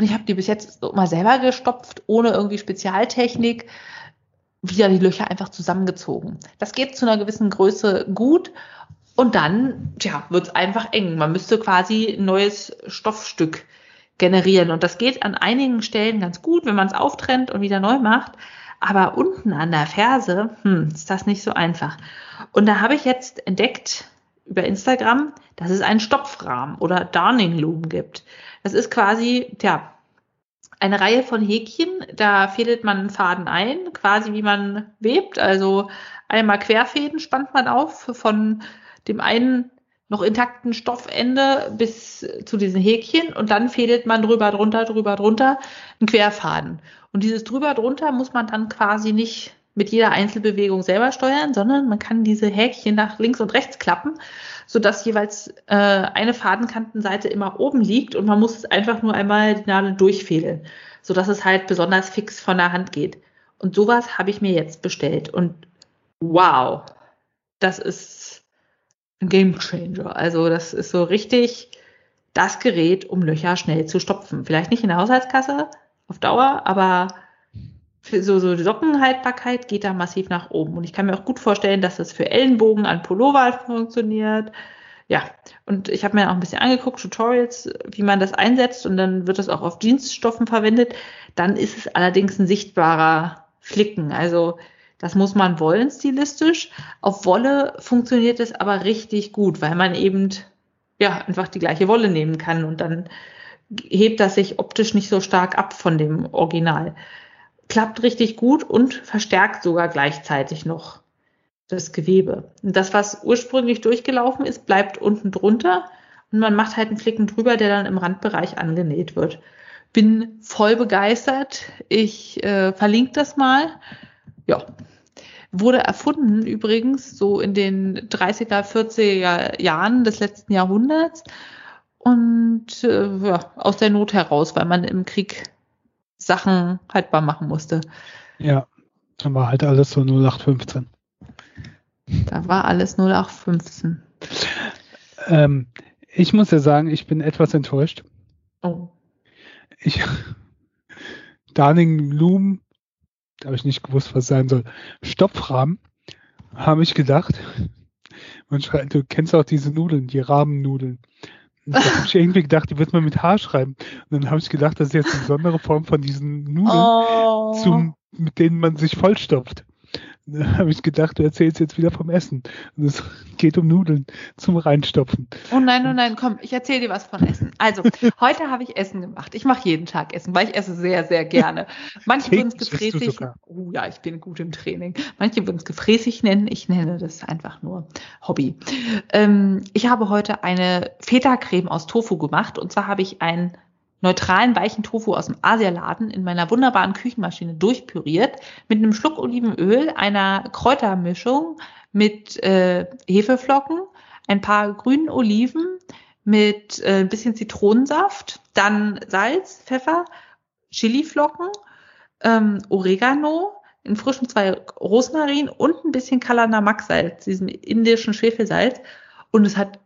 Und ich habe die bis jetzt so immer selber gestopft, ohne irgendwie Spezialtechnik, wieder die Löcher einfach zusammengezogen. Das geht zu einer gewissen Größe gut und dann, tja, wird es einfach eng. Man müsste quasi ein neues Stoffstück generieren. Und das geht an einigen Stellen ganz gut, wenn man es auftrennt und wieder neu macht. Aber unten an der Ferse, hm, ist das nicht so einfach. Und da habe ich jetzt entdeckt über Instagram, dass es einen Stopfrahmen oder Darning Loom gibt. Das ist quasi, tja, eine Reihe von Häkchen, da fädelt man einen Faden ein, quasi wie man webt. Also einmal Querfäden spannt man auf von dem einen noch intakten Stoffende bis zu diesen Häkchen und dann fädelt man drüber, drunter, drüber, drunter einen Querfaden. Und dieses drüber, drunter muss man dann quasi nicht mit jeder Einzelbewegung selber steuern, sondern man kann diese Häkchen nach links und rechts klappen, sodass jeweils äh, eine Fadenkantenseite immer oben liegt und man muss es einfach nur einmal die Nadel durchfädeln, sodass es halt besonders fix von der Hand geht. Und sowas habe ich mir jetzt bestellt. Und wow, das ist ein Game Changer. Also das ist so richtig das Gerät, um Löcher schnell zu stopfen. Vielleicht nicht in der Haushaltskasse auf Dauer, aber so, so Sockenhaltbarkeit geht da massiv nach oben. Und ich kann mir auch gut vorstellen, dass das für Ellenbogen an Pullover funktioniert. Ja, und ich habe mir auch ein bisschen angeguckt, Tutorials, wie man das einsetzt und dann wird das auch auf Jeansstoffen verwendet. Dann ist es allerdings ein sichtbarer Flicken. Also das muss man wollen stilistisch. Auf Wolle funktioniert es aber richtig gut, weil man eben ja einfach die gleiche Wolle nehmen kann und dann hebt das sich optisch nicht so stark ab von dem Original. Klappt richtig gut und verstärkt sogar gleichzeitig noch das Gewebe. Und das, was ursprünglich durchgelaufen ist, bleibt unten drunter und man macht halt einen Flicken drüber, der dann im Randbereich angenäht wird. Bin voll begeistert. Ich äh, verlinke das mal. Ja, wurde erfunden übrigens so in den 30er, 40er Jahren des letzten Jahrhunderts und äh, ja, aus der Not heraus, weil man im Krieg Sachen haltbar machen musste. Ja, dann war halt alles so 0815. Da war alles 0815. Ähm, ich muss ja sagen, ich bin etwas enttäuscht. Oh. Ich, Darning Loom da habe ich nicht gewusst, was sein soll. Stopfrahmen, habe ich gedacht. Man schreibt, du kennst auch diese Nudeln, die Rahmennudeln. Da habe ich irgendwie gedacht, die wird man mit H schreiben. Und dann habe ich gedacht, das ist jetzt eine besondere Form von diesen Nudeln, oh. zum, mit denen man sich vollstopft. Da habe ich gedacht, du erzählst jetzt wieder vom Essen. Und es geht um Nudeln zum Reinstopfen. Oh nein, oh nein, komm, ich erzähle dir was von Essen. Also, heute habe ich Essen gemacht. Ich mache jeden Tag Essen, weil ich esse sehr, sehr gerne. Manche würden es gefräßig. Oh ja, ich bin gut im Training. Manche würden es gefräßig nennen. Ich nenne das einfach nur Hobby. Ähm, ich habe heute eine Feta-Creme aus Tofu gemacht. Und zwar habe ich ein neutralen weichen Tofu aus dem Asialaden in meiner wunderbaren Küchenmaschine durchpüriert mit einem Schluck Olivenöl, einer Kräutermischung mit äh, Hefeflocken, ein paar grünen Oliven mit äh, ein bisschen Zitronensaft, dann Salz, Pfeffer, Chiliflocken, ähm, Oregano, in frischen zwei Rosmarin und ein bisschen Kalanamak-Salz, diesem indischen Schwefelsalz. Und es hat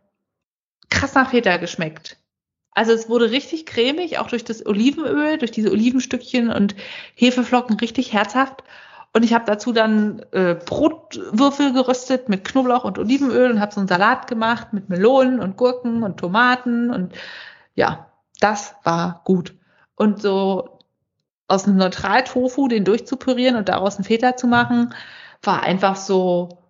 krass nach Feta geschmeckt. Also es wurde richtig cremig, auch durch das Olivenöl, durch diese Olivenstückchen und Hefeflocken richtig herzhaft. Und ich habe dazu dann äh, Brotwürfel geröstet mit Knoblauch und Olivenöl und habe so einen Salat gemacht mit Melonen und Gurken und Tomaten und ja, das war gut. Und so aus einem Neutral-Tofu den durchzupürieren und daraus einen Feta zu machen, war einfach so,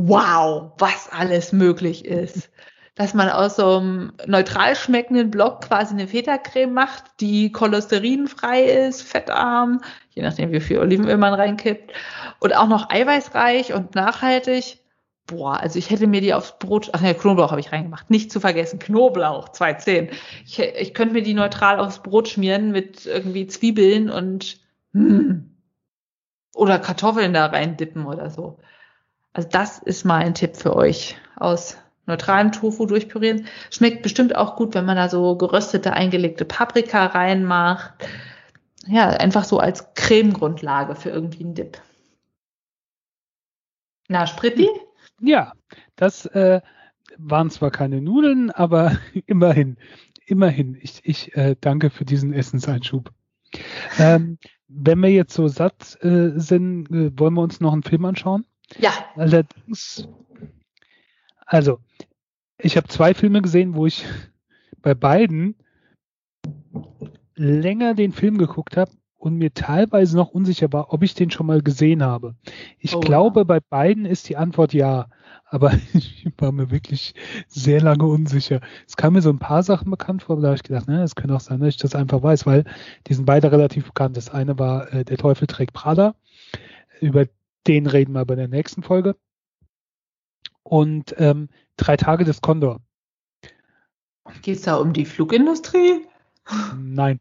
wow, was alles möglich ist dass man aus so einem neutral schmeckenden Block quasi eine Feta-Creme macht, die cholesterinfrei ist, fettarm, je nachdem wie viel Olivenöl man reinkippt und auch noch eiweißreich und nachhaltig. Boah, also ich hätte mir die aufs Brot, ach ne, Knoblauch habe ich reingemacht, nicht zu vergessen, Knoblauch, 2,10. Ich, ich könnte mir die neutral aufs Brot schmieren mit irgendwie Zwiebeln und hm, oder Kartoffeln da rein dippen oder so. Also das ist mal ein Tipp für euch aus neutralem Tofu durchpürieren. Schmeckt bestimmt auch gut, wenn man da so geröstete, eingelegte Paprika reinmacht. Ja, einfach so als Cremegrundlage für irgendwie einen Dip. Na, Spritti? Ja, das äh, waren zwar keine Nudeln, aber immerhin, immerhin. Ich, ich äh, danke für diesen Essenseinschub. Ähm, wenn wir jetzt so satt äh, sind, äh, wollen wir uns noch einen Film anschauen? Ja. Allerdings also, ich habe zwei Filme gesehen, wo ich bei beiden länger den Film geguckt habe und mir teilweise noch unsicher war, ob ich den schon mal gesehen habe. Ich oh, glaube, ja. bei beiden ist die Antwort ja, aber ich war mir wirklich sehr lange unsicher. Es kam mir so ein paar Sachen bekannt vor, da habe ich gedacht, ne, es könnte auch sein, dass ich das einfach weiß, weil die sind beide relativ bekannt. Das eine war äh, Der Teufel trägt Prada. Über den reden wir bei der nächsten Folge und ähm, Drei Tage des Kondor. Geht es da um die Flugindustrie? Nein.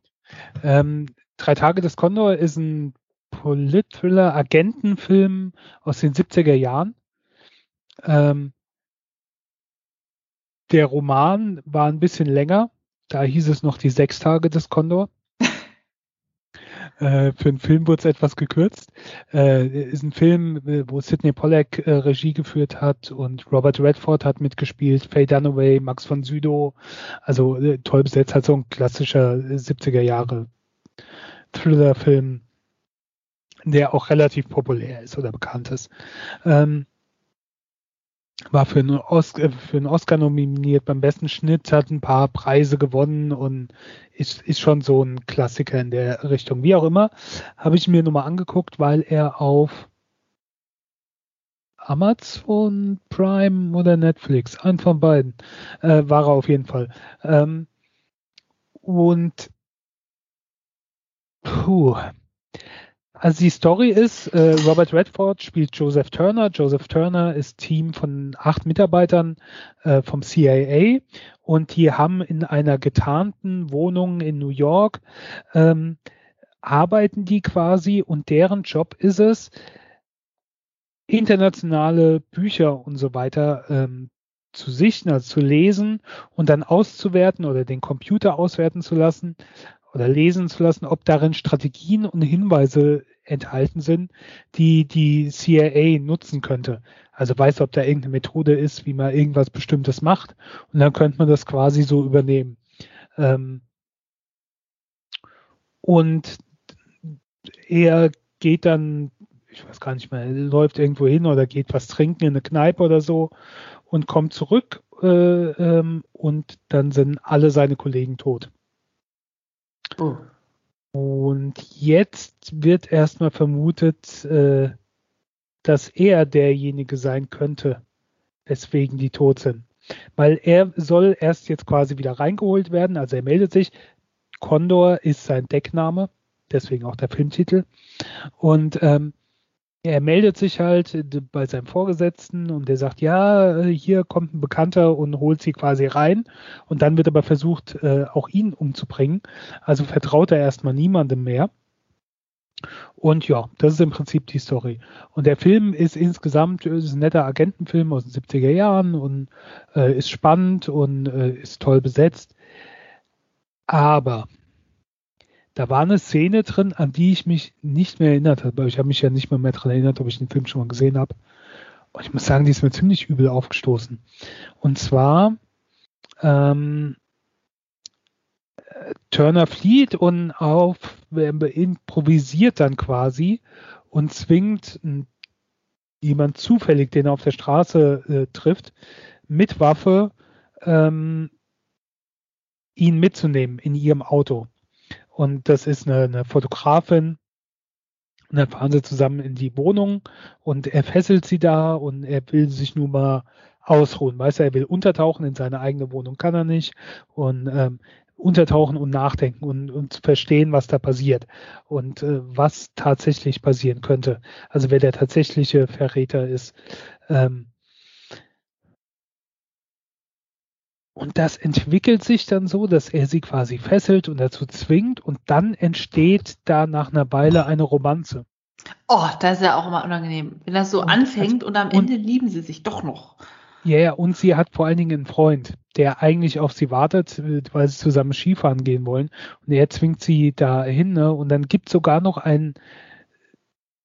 Ähm, Drei Tage des Kondor ist ein Polit-Thriller, Agentenfilm aus den 70er Jahren. Ähm, der Roman war ein bisschen länger. Da hieß es noch die sechs Tage des Kondor. Äh, für einen Film wurde es etwas gekürzt. Äh, ist ein Film, äh, wo Sidney Pollack äh, Regie geführt hat und Robert Redford hat mitgespielt, Faye Dunaway, Max von Sydow. Also äh, toll besetzt, halt so ein klassischer 70er Jahre Thriller-Film, der auch relativ populär ist oder bekannt ist. Ähm, war für einen, Oscar, äh, für einen Oscar nominiert beim besten Schnitt, hat ein paar Preise gewonnen und ist, ist schon so ein Klassiker in der Richtung. Wie auch immer, habe ich mir nochmal angeguckt, weil er auf Amazon Prime oder Netflix, ein von beiden, äh, war er auf jeden Fall. Ähm, und puh, also die Story ist, äh, Robert Redford spielt Joseph Turner. Joseph Turner ist Team von acht Mitarbeitern äh, vom CIA und die haben in einer getarnten Wohnung in New York ähm, arbeiten die quasi und deren Job ist es, internationale Bücher und so weiter ähm, zu sichten, also zu lesen und dann auszuwerten oder den Computer auswerten zu lassen oder lesen zu lassen, ob darin Strategien und Hinweise enthalten sind, die die CIA nutzen könnte. Also weiß, ob da irgendeine Methode ist, wie man irgendwas Bestimmtes macht. Und dann könnte man das quasi so übernehmen. Ähm und er geht dann, ich weiß gar nicht mehr, läuft irgendwo hin oder geht was trinken in eine Kneipe oder so und kommt zurück äh, ähm, und dann sind alle seine Kollegen tot. Oh. Und jetzt wird erstmal vermutet, äh, dass er derjenige sein könnte, weswegen die tot sind. Weil er soll erst jetzt quasi wieder reingeholt werden, also er meldet sich. Condor ist sein Deckname, deswegen auch der Filmtitel. Und ähm, er meldet sich halt äh, bei seinem Vorgesetzten und der sagt, ja, äh, hier kommt ein Bekannter und holt sie quasi rein. Und dann wird aber versucht, äh, auch ihn umzubringen. Also vertraut er erstmal niemandem mehr. Und ja, das ist im Prinzip die Story. Und der Film ist insgesamt ist ein netter Agentenfilm aus den 70er Jahren und äh, ist spannend und äh, ist toll besetzt. Aber da war eine Szene drin, an die ich mich nicht mehr erinnert habe. Ich habe mich ja nicht mehr, mehr daran erinnert, ob ich den Film schon mal gesehen habe. Und ich muss sagen, die ist mir ziemlich übel aufgestoßen. Und zwar ähm, Turner flieht und auf improvisiert dann quasi und zwingt jemand zufällig, den er auf der Straße äh, trifft, mit Waffe ähm, ihn mitzunehmen in ihrem Auto. Und das ist eine, eine Fotografin. Und dann fahren sie zusammen in die Wohnung und er fesselt sie da und er will sich nun mal ausruhen. Weißt du, er will untertauchen in seine eigene Wohnung, kann er nicht. Und ähm, untertauchen und nachdenken und, und verstehen, was da passiert und äh, was tatsächlich passieren könnte. Also wer der tatsächliche Verräter ist. Ähm, Und das entwickelt sich dann so, dass er sie quasi fesselt und dazu zwingt und dann entsteht da nach einer Weile eine Romanze. Oh, das ist ja auch immer unangenehm, wenn das so und anfängt also, und am Ende und, lieben sie sich doch noch. Ja, yeah, und sie hat vor allen Dingen einen Freund, der eigentlich auf sie wartet, weil sie zusammen Skifahren gehen wollen. Und er zwingt sie dahin, ne? Und dann gibt es sogar noch einen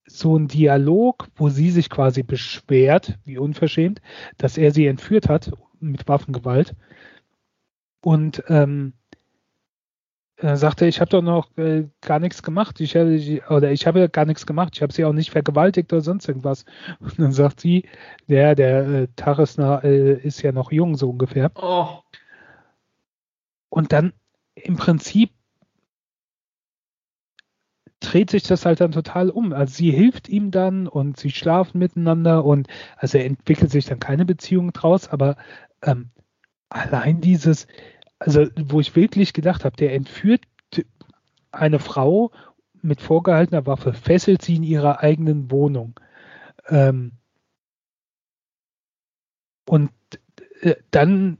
so ein Dialog, wo sie sich quasi beschwert, wie unverschämt, dass er sie entführt hat mit Waffengewalt. Und ähm, er sagte, ich habe doch noch äh, gar nichts gemacht. Ich, ich, oder ich habe gar nichts gemacht. Ich habe sie auch nicht vergewaltigt oder sonst irgendwas. Und dann sagt sie, der, der äh, Taris äh, ist ja noch jung, so ungefähr. Oh. Und dann im Prinzip dreht sich das halt dann total um. Also sie hilft ihm dann und sie schlafen miteinander und also er entwickelt sich dann keine Beziehung draus, aber ähm, allein dieses, also wo ich wirklich gedacht habe, der entführt eine Frau mit vorgehaltener Waffe, fesselt sie in ihrer eigenen Wohnung. Ähm, und äh, dann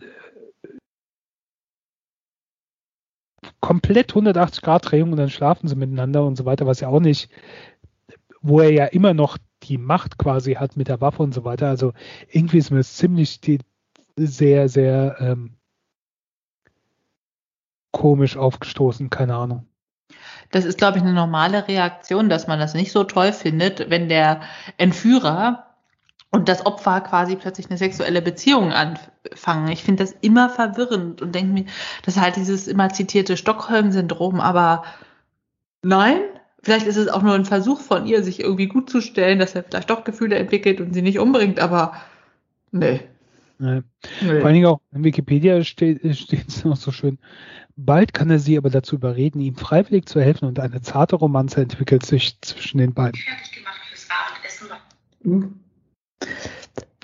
komplett 180 Grad Drehung und dann schlafen sie miteinander und so weiter, was ja auch nicht, wo er ja immer noch die Macht quasi hat mit der Waffe und so weiter. Also irgendwie ist mir das ziemlich die, sehr, sehr ähm, komisch aufgestoßen, keine Ahnung. Das ist, glaube ich, eine normale Reaktion, dass man das nicht so toll findet, wenn der Entführer und das Opfer quasi plötzlich eine sexuelle Beziehung anfangen. Ich finde das immer verwirrend und denke mir, das ist halt dieses immer zitierte Stockholm-Syndrom, aber nein, vielleicht ist es auch nur ein Versuch von ihr, sich irgendwie gut zu stellen, dass er vielleicht doch Gefühle entwickelt und sie nicht umbringt, aber nee. nee. nee. Vor allen Dingen auch in Wikipedia steht es noch so schön. Bald kann er sie aber dazu überreden, ihm freiwillig zu helfen und eine zarte Romanze entwickelt sich zwischen den beiden. Fertig gemacht fürs Abendessen. Mhm.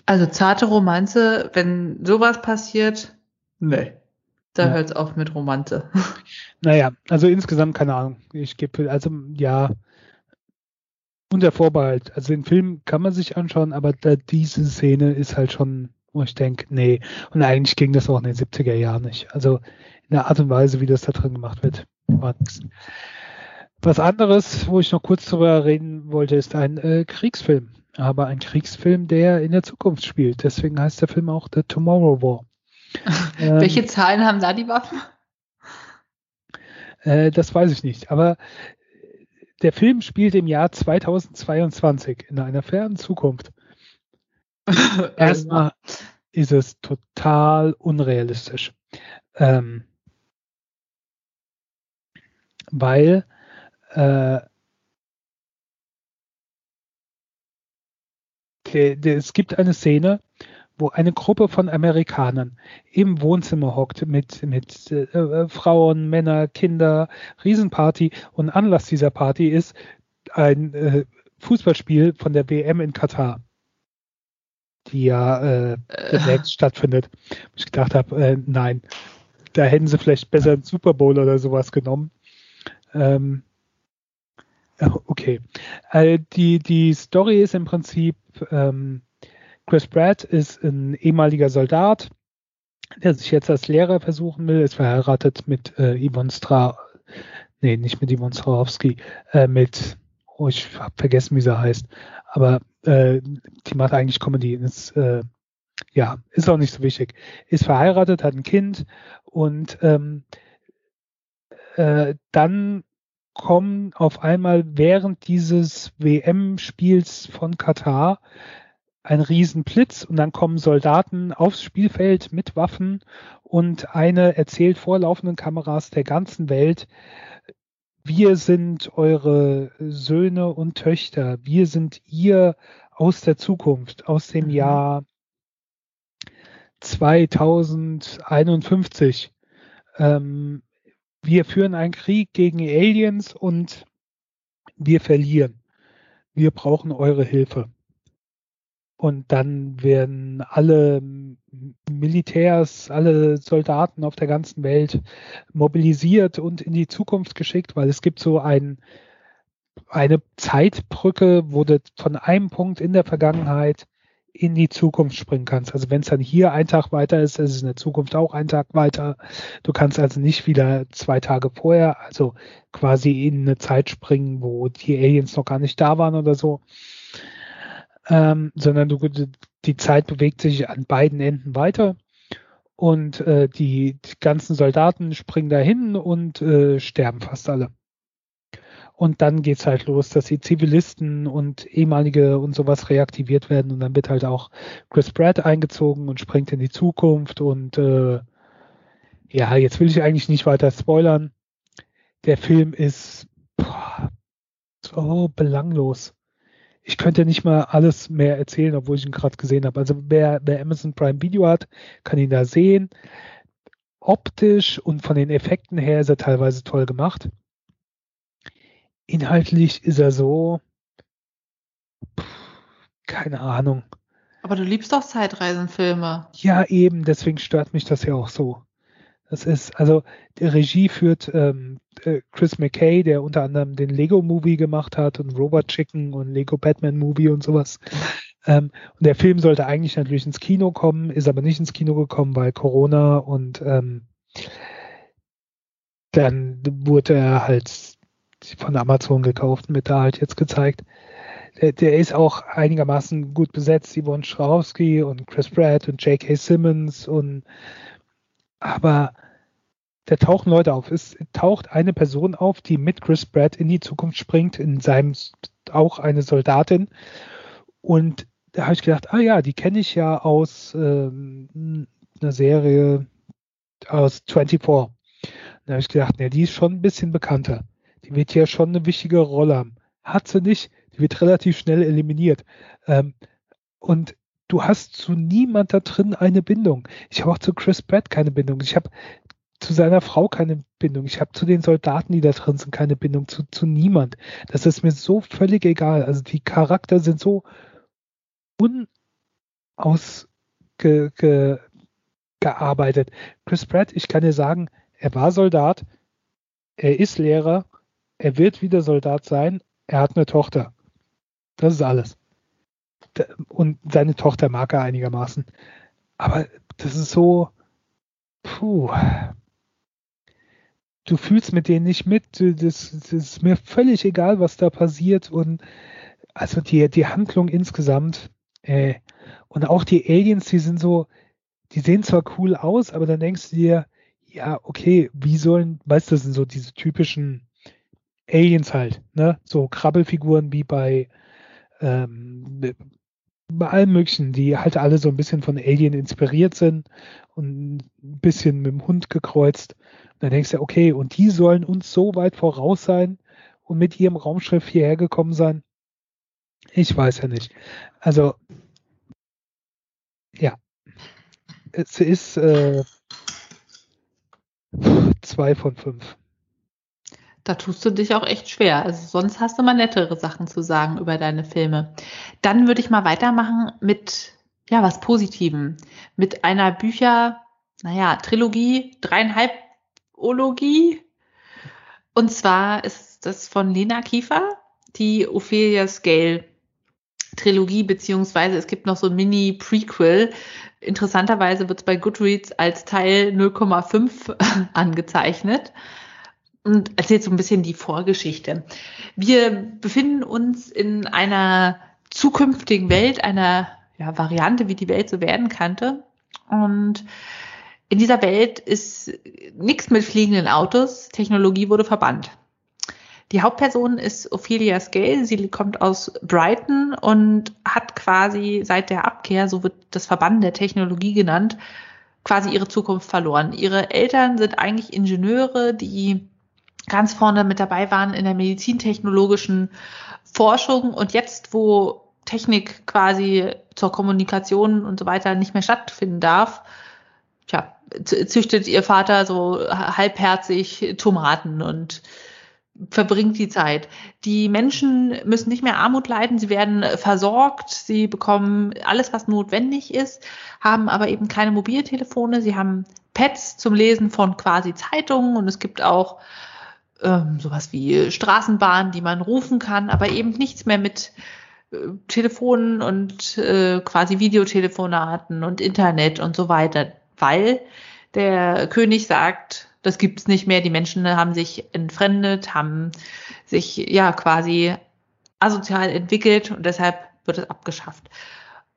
Also zarte Romanze, wenn sowas passiert, nee. Da ja. hört es auf mit Romanze. Naja, also insgesamt keine Ahnung. Ich gebe, also ja, unter Vorbehalt. Also den Film kann man sich anschauen, aber da, diese Szene ist halt schon, wo ich denke, nee. Und eigentlich ging das auch in den 70er Jahren nicht. Also in der Art und Weise, wie das da drin gemacht wird, war nichts. Was anderes, wo ich noch kurz drüber reden wollte, ist ein äh, Kriegsfilm aber ein Kriegsfilm, der in der Zukunft spielt. Deswegen heißt der Film auch The Tomorrow War. ähm, Welche Zahlen haben da die Waffen? Äh, das weiß ich nicht, aber der Film spielt im Jahr 2022 in einer fernen Zukunft. Erstmal ist es total unrealistisch. Ähm, weil äh, es gibt eine Szene, wo eine Gruppe von Amerikanern im Wohnzimmer hockt mit, mit äh, äh, Frauen, Männer, Kinder, Riesenparty und Anlass dieser Party ist ein äh, Fußballspiel von der WM in Katar, die ja äh, demnächst äh. stattfindet. Ich gedacht habe, äh, nein, da hätten sie vielleicht besser einen Super Bowl oder sowas genommen. Ähm, Okay. Äh, die, die Story ist im Prinzip, ähm, Chris Pratt ist ein ehemaliger Soldat, der sich jetzt als Lehrer versuchen will, ist verheiratet mit äh, Yvonne Stra, nee, nicht mit Yvonne Strahovski, äh, mit, oh, ich habe vergessen, wie sie heißt, aber äh, die macht eigentlich Comedy, ist, äh, ja, ist auch nicht so wichtig. Ist verheiratet, hat ein Kind und ähm, äh, dann kommen auf einmal während dieses WM-Spiels von Katar ein Riesenblitz und dann kommen Soldaten aufs Spielfeld mit Waffen und eine erzählt vor laufenden Kameras der ganzen Welt, wir sind eure Söhne und Töchter, wir sind ihr aus der Zukunft, aus dem mhm. Jahr 2051. Ähm, wir führen einen Krieg gegen Aliens und wir verlieren. Wir brauchen eure Hilfe. Und dann werden alle Militärs, alle Soldaten auf der ganzen Welt mobilisiert und in die Zukunft geschickt, weil es gibt so ein, eine Zeitbrücke, wo du von einem Punkt in der Vergangenheit in die Zukunft springen kannst. Also wenn es dann hier ein Tag weiter ist, ist es in der Zukunft auch ein Tag weiter. Du kannst also nicht wieder zwei Tage vorher, also quasi in eine Zeit springen, wo die Aliens noch gar nicht da waren oder so, ähm, sondern du, die Zeit bewegt sich an beiden Enden weiter und äh, die, die ganzen Soldaten springen dahin und äh, sterben fast alle. Und dann geht's halt los, dass die Zivilisten und ehemalige und sowas reaktiviert werden und dann wird halt auch Chris Pratt eingezogen und springt in die Zukunft und äh, ja, jetzt will ich eigentlich nicht weiter spoilern. Der Film ist boah, so belanglos. Ich könnte nicht mal alles mehr erzählen, obwohl ich ihn gerade gesehen habe. Also wer, wer Amazon Prime Video hat, kann ihn da sehen. Optisch und von den Effekten her ist er teilweise toll gemacht inhaltlich ist er so, keine Ahnung. Aber du liebst doch Zeitreisenfilme. Ja, eben, deswegen stört mich das ja auch so. Das ist, also, die Regie führt ähm, äh, Chris McKay, der unter anderem den Lego-Movie gemacht hat und Robot Chicken und Lego Batman-Movie und sowas. Ähm, und der Film sollte eigentlich natürlich ins Kino kommen, ist aber nicht ins Kino gekommen, weil Corona und ähm, dann wurde er halt von Amazon gekauft wird da halt jetzt gezeigt. Der, der ist auch einigermaßen gut besetzt, Yvonne Schraubski und Chris Pratt und J.K. Simmons und aber da tauchen Leute auf. Es taucht eine Person auf, die mit Chris Pratt in die Zukunft springt, in seinem auch eine Soldatin. Und da habe ich gedacht, ah ja, die kenne ich ja aus ähm, einer Serie aus 24. Da habe ich gedacht, ne, die ist schon ein bisschen bekannter. Die wird ja schon eine wichtige Rolle haben. Hat sie nicht, die wird relativ schnell eliminiert. Ähm, und du hast zu niemand da drin eine Bindung. Ich habe auch zu Chris Pratt keine Bindung. Ich habe zu seiner Frau keine Bindung. Ich habe zu den Soldaten, die da drin sind, keine Bindung. Zu, zu niemand. Das ist mir so völlig egal. Also die Charakter sind so unausgearbeitet. Chris Pratt, ich kann dir sagen, er war Soldat, er ist Lehrer, er wird wieder Soldat sein, er hat eine Tochter. Das ist alles. Und seine Tochter mag er einigermaßen. Aber das ist so, puh. Du fühlst mit denen nicht mit. Das, das ist mir völlig egal, was da passiert. Und also die, die Handlung insgesamt, äh, und auch die Aliens, die sind so, die sehen zwar cool aus, aber dann denkst du dir, ja, okay, wie sollen, weißt du, das sind so diese typischen Aliens halt, ne? So Krabbelfiguren wie bei, ähm, bei allen möglichen, die halt alle so ein bisschen von Alien inspiriert sind und ein bisschen mit dem Hund gekreuzt. Und dann denkst du, okay, und die sollen uns so weit voraus sein und mit ihrem Raumschiff hierher gekommen sein. Ich weiß ja nicht. Also, ja. Es ist äh, zwei von fünf. Da tust du dich auch echt schwer. Also sonst hast du mal nettere Sachen zu sagen über deine Filme. Dann würde ich mal weitermachen mit, ja, was Positivem. Mit einer Bücher, naja, Trilogie, dreieinhalb Ologie. Und zwar ist das von Lena Kiefer, die Ophelia Scale Trilogie, beziehungsweise es gibt noch so ein Mini-Prequel. Interessanterweise wird es bei Goodreads als Teil 0,5 angezeichnet und erzählt so ein bisschen die Vorgeschichte. Wir befinden uns in einer zukünftigen Welt, einer ja, Variante, wie die Welt so werden kannte. Und in dieser Welt ist nichts mit fliegenden Autos. Technologie wurde verbannt. Die Hauptperson ist Ophelia Scale. Sie kommt aus Brighton und hat quasi seit der Abkehr, so wird das Verband der Technologie genannt, quasi ihre Zukunft verloren. Ihre Eltern sind eigentlich Ingenieure, die ganz vorne mit dabei waren in der medizintechnologischen Forschung und jetzt, wo Technik quasi zur Kommunikation und so weiter nicht mehr stattfinden darf, tja, züchtet ihr Vater so halbherzig Tomaten und verbringt die Zeit. Die Menschen müssen nicht mehr Armut leiden, sie werden versorgt, sie bekommen alles, was notwendig ist, haben aber eben keine Mobiltelefone, sie haben Pads zum Lesen von quasi Zeitungen und es gibt auch ähm, sowas wie Straßenbahnen, die man rufen kann, aber eben nichts mehr mit äh, Telefonen und äh, quasi Videotelefonaten und Internet und so weiter, weil der König sagt, das gibt's nicht mehr. Die Menschen haben sich entfremdet, haben sich ja quasi asozial entwickelt und deshalb wird es abgeschafft.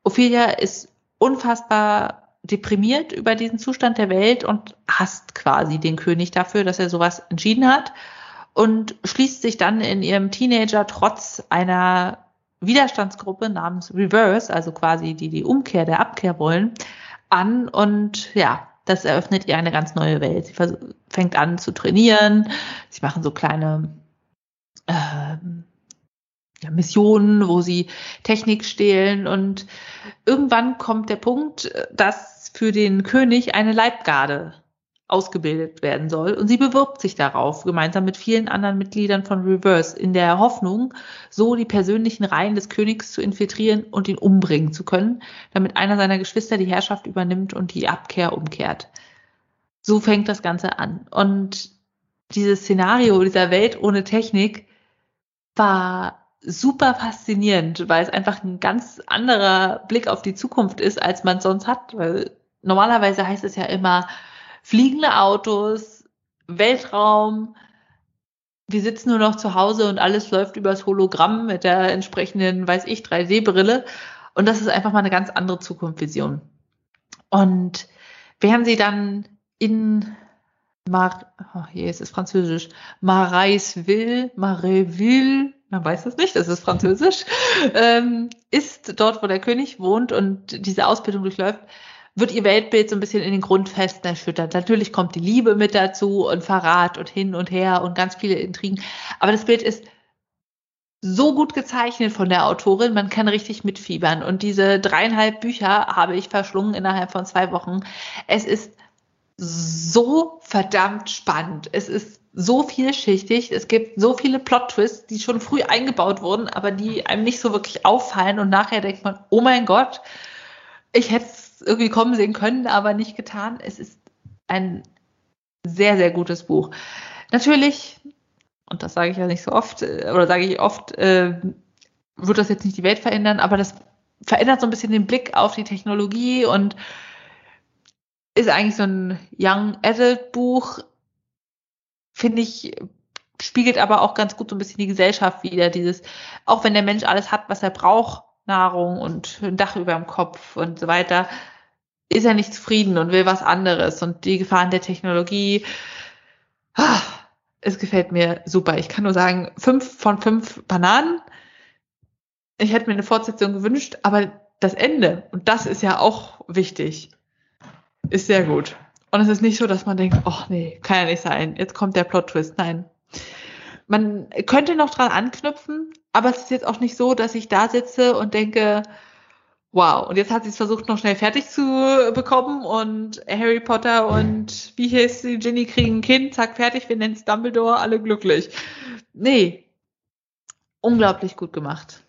Ophelia ist unfassbar deprimiert über diesen Zustand der Welt und hasst quasi den König dafür, dass er sowas entschieden hat und schließt sich dann in ihrem Teenager trotz einer Widerstandsgruppe namens Reverse, also quasi die die Umkehr der Abkehr wollen, an und ja, das eröffnet ihr eine ganz neue Welt. Sie fängt an zu trainieren, sie machen so kleine äh, ja, Missionen, wo sie Technik stehlen und irgendwann kommt der Punkt, dass für den König eine Leibgarde ausgebildet werden soll. Und sie bewirbt sich darauf, gemeinsam mit vielen anderen Mitgliedern von Reverse, in der Hoffnung, so die persönlichen Reihen des Königs zu infiltrieren und ihn umbringen zu können, damit einer seiner Geschwister die Herrschaft übernimmt und die Abkehr umkehrt. So fängt das Ganze an. Und dieses Szenario dieser Welt ohne Technik war super faszinierend, weil es einfach ein ganz anderer Blick auf die Zukunft ist, als man sonst hat. Weil normalerweise heißt es ja immer, fliegende Autos, Weltraum. Wir sitzen nur noch zu Hause und alles läuft übers Hologramm mit der entsprechenden, weiß ich, 3D-Brille. Und das ist einfach mal eine ganz andere Zukunftsvision. Und während sie dann in Mar, oh, hier ist es französisch, Maraisville, Maraisville, man weiß es nicht, das ist französisch, ähm, ist dort, wo der König wohnt und diese Ausbildung durchläuft, wird ihr Weltbild so ein bisschen in den Grundfesten erschüttert. Natürlich kommt die Liebe mit dazu und Verrat und hin und her und ganz viele Intrigen. Aber das Bild ist so gut gezeichnet von der Autorin, man kann richtig mitfiebern. Und diese dreieinhalb Bücher habe ich verschlungen innerhalb von zwei Wochen. Es ist so verdammt spannend. Es ist so vielschichtig. Es gibt so viele Plot-Twists, die schon früh eingebaut wurden, aber die einem nicht so wirklich auffallen. Und nachher denkt man, oh mein Gott, ich hätte irgendwie kommen sehen können, aber nicht getan. Es ist ein sehr, sehr gutes Buch. Natürlich, und das sage ich ja nicht so oft, äh, oder sage ich oft, äh, wird das jetzt nicht die Welt verändern, aber das verändert so ein bisschen den Blick auf die Technologie und ist eigentlich so ein Young Adult Buch, finde ich, spiegelt aber auch ganz gut so ein bisschen die Gesellschaft wieder. Dieses, auch wenn der Mensch alles hat, was er braucht, Nahrung und ein Dach über dem Kopf und so weiter, ist er nicht zufrieden und will was anderes. Und die Gefahren der Technologie, ah, es gefällt mir super. Ich kann nur sagen, fünf von fünf Bananen. Ich hätte mir eine Fortsetzung gewünscht, aber das Ende, und das ist ja auch wichtig, ist sehr gut. Und es ist nicht so, dass man denkt, oh nee, kann ja nicht sein, jetzt kommt der Plot-Twist. Nein. Man könnte noch dran anknüpfen, aber es ist jetzt auch nicht so, dass ich da sitze und denke, wow, und jetzt hat sie es versucht, noch schnell fertig zu bekommen und Harry Potter und wie hieß sie, Ginny kriegen ein Kind, zack, fertig, wir nennen es Dumbledore, alle glücklich. Nee. Unglaublich gut gemacht.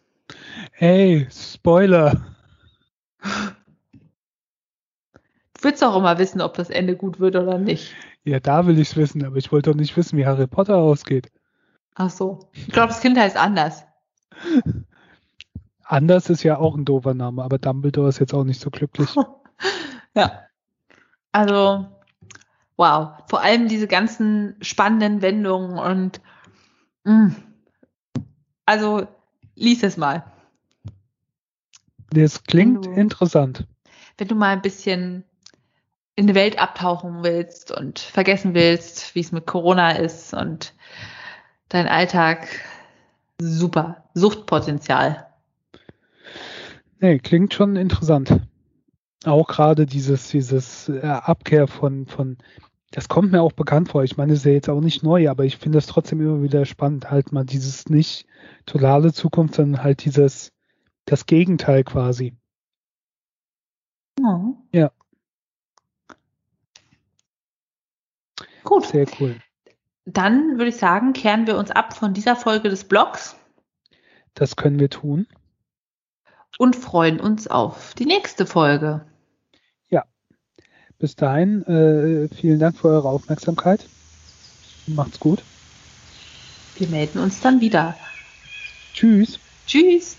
Hey, Spoiler. Du willst auch immer wissen, ob das Ende gut wird oder nicht. Ja, da will ich es wissen, aber ich wollte doch nicht wissen, wie Harry Potter ausgeht. Ach so. Ich glaube, das Kind heißt anders. Anders ist ja auch ein doofer Name, aber Dumbledore ist jetzt auch nicht so glücklich. ja. Also, wow. Vor allem diese ganzen spannenden Wendungen und mh. Mm. also lies es mal. Das klingt du, interessant. Wenn du mal ein bisschen in die Welt abtauchen willst und vergessen willst, wie es mit Corona ist und dein Alltag, super. Suchtpotenzial. Nee, klingt schon interessant. Auch gerade dieses, dieses äh, Abkehr von, von, das kommt mir auch bekannt vor. Ich meine, es ist ja jetzt auch nicht neu, aber ich finde es trotzdem immer wieder spannend, halt mal dieses nicht totale Zukunft, sondern halt dieses, das Gegenteil quasi. Oh. Ja. Gut. Sehr cool. Dann würde ich sagen, kehren wir uns ab von dieser Folge des Blogs. Das können wir tun. Und freuen uns auf die nächste Folge. Ja. Bis dahin, äh, vielen Dank für eure Aufmerksamkeit. Macht's gut. Wir melden uns dann wieder. Tschüss. Tschüss.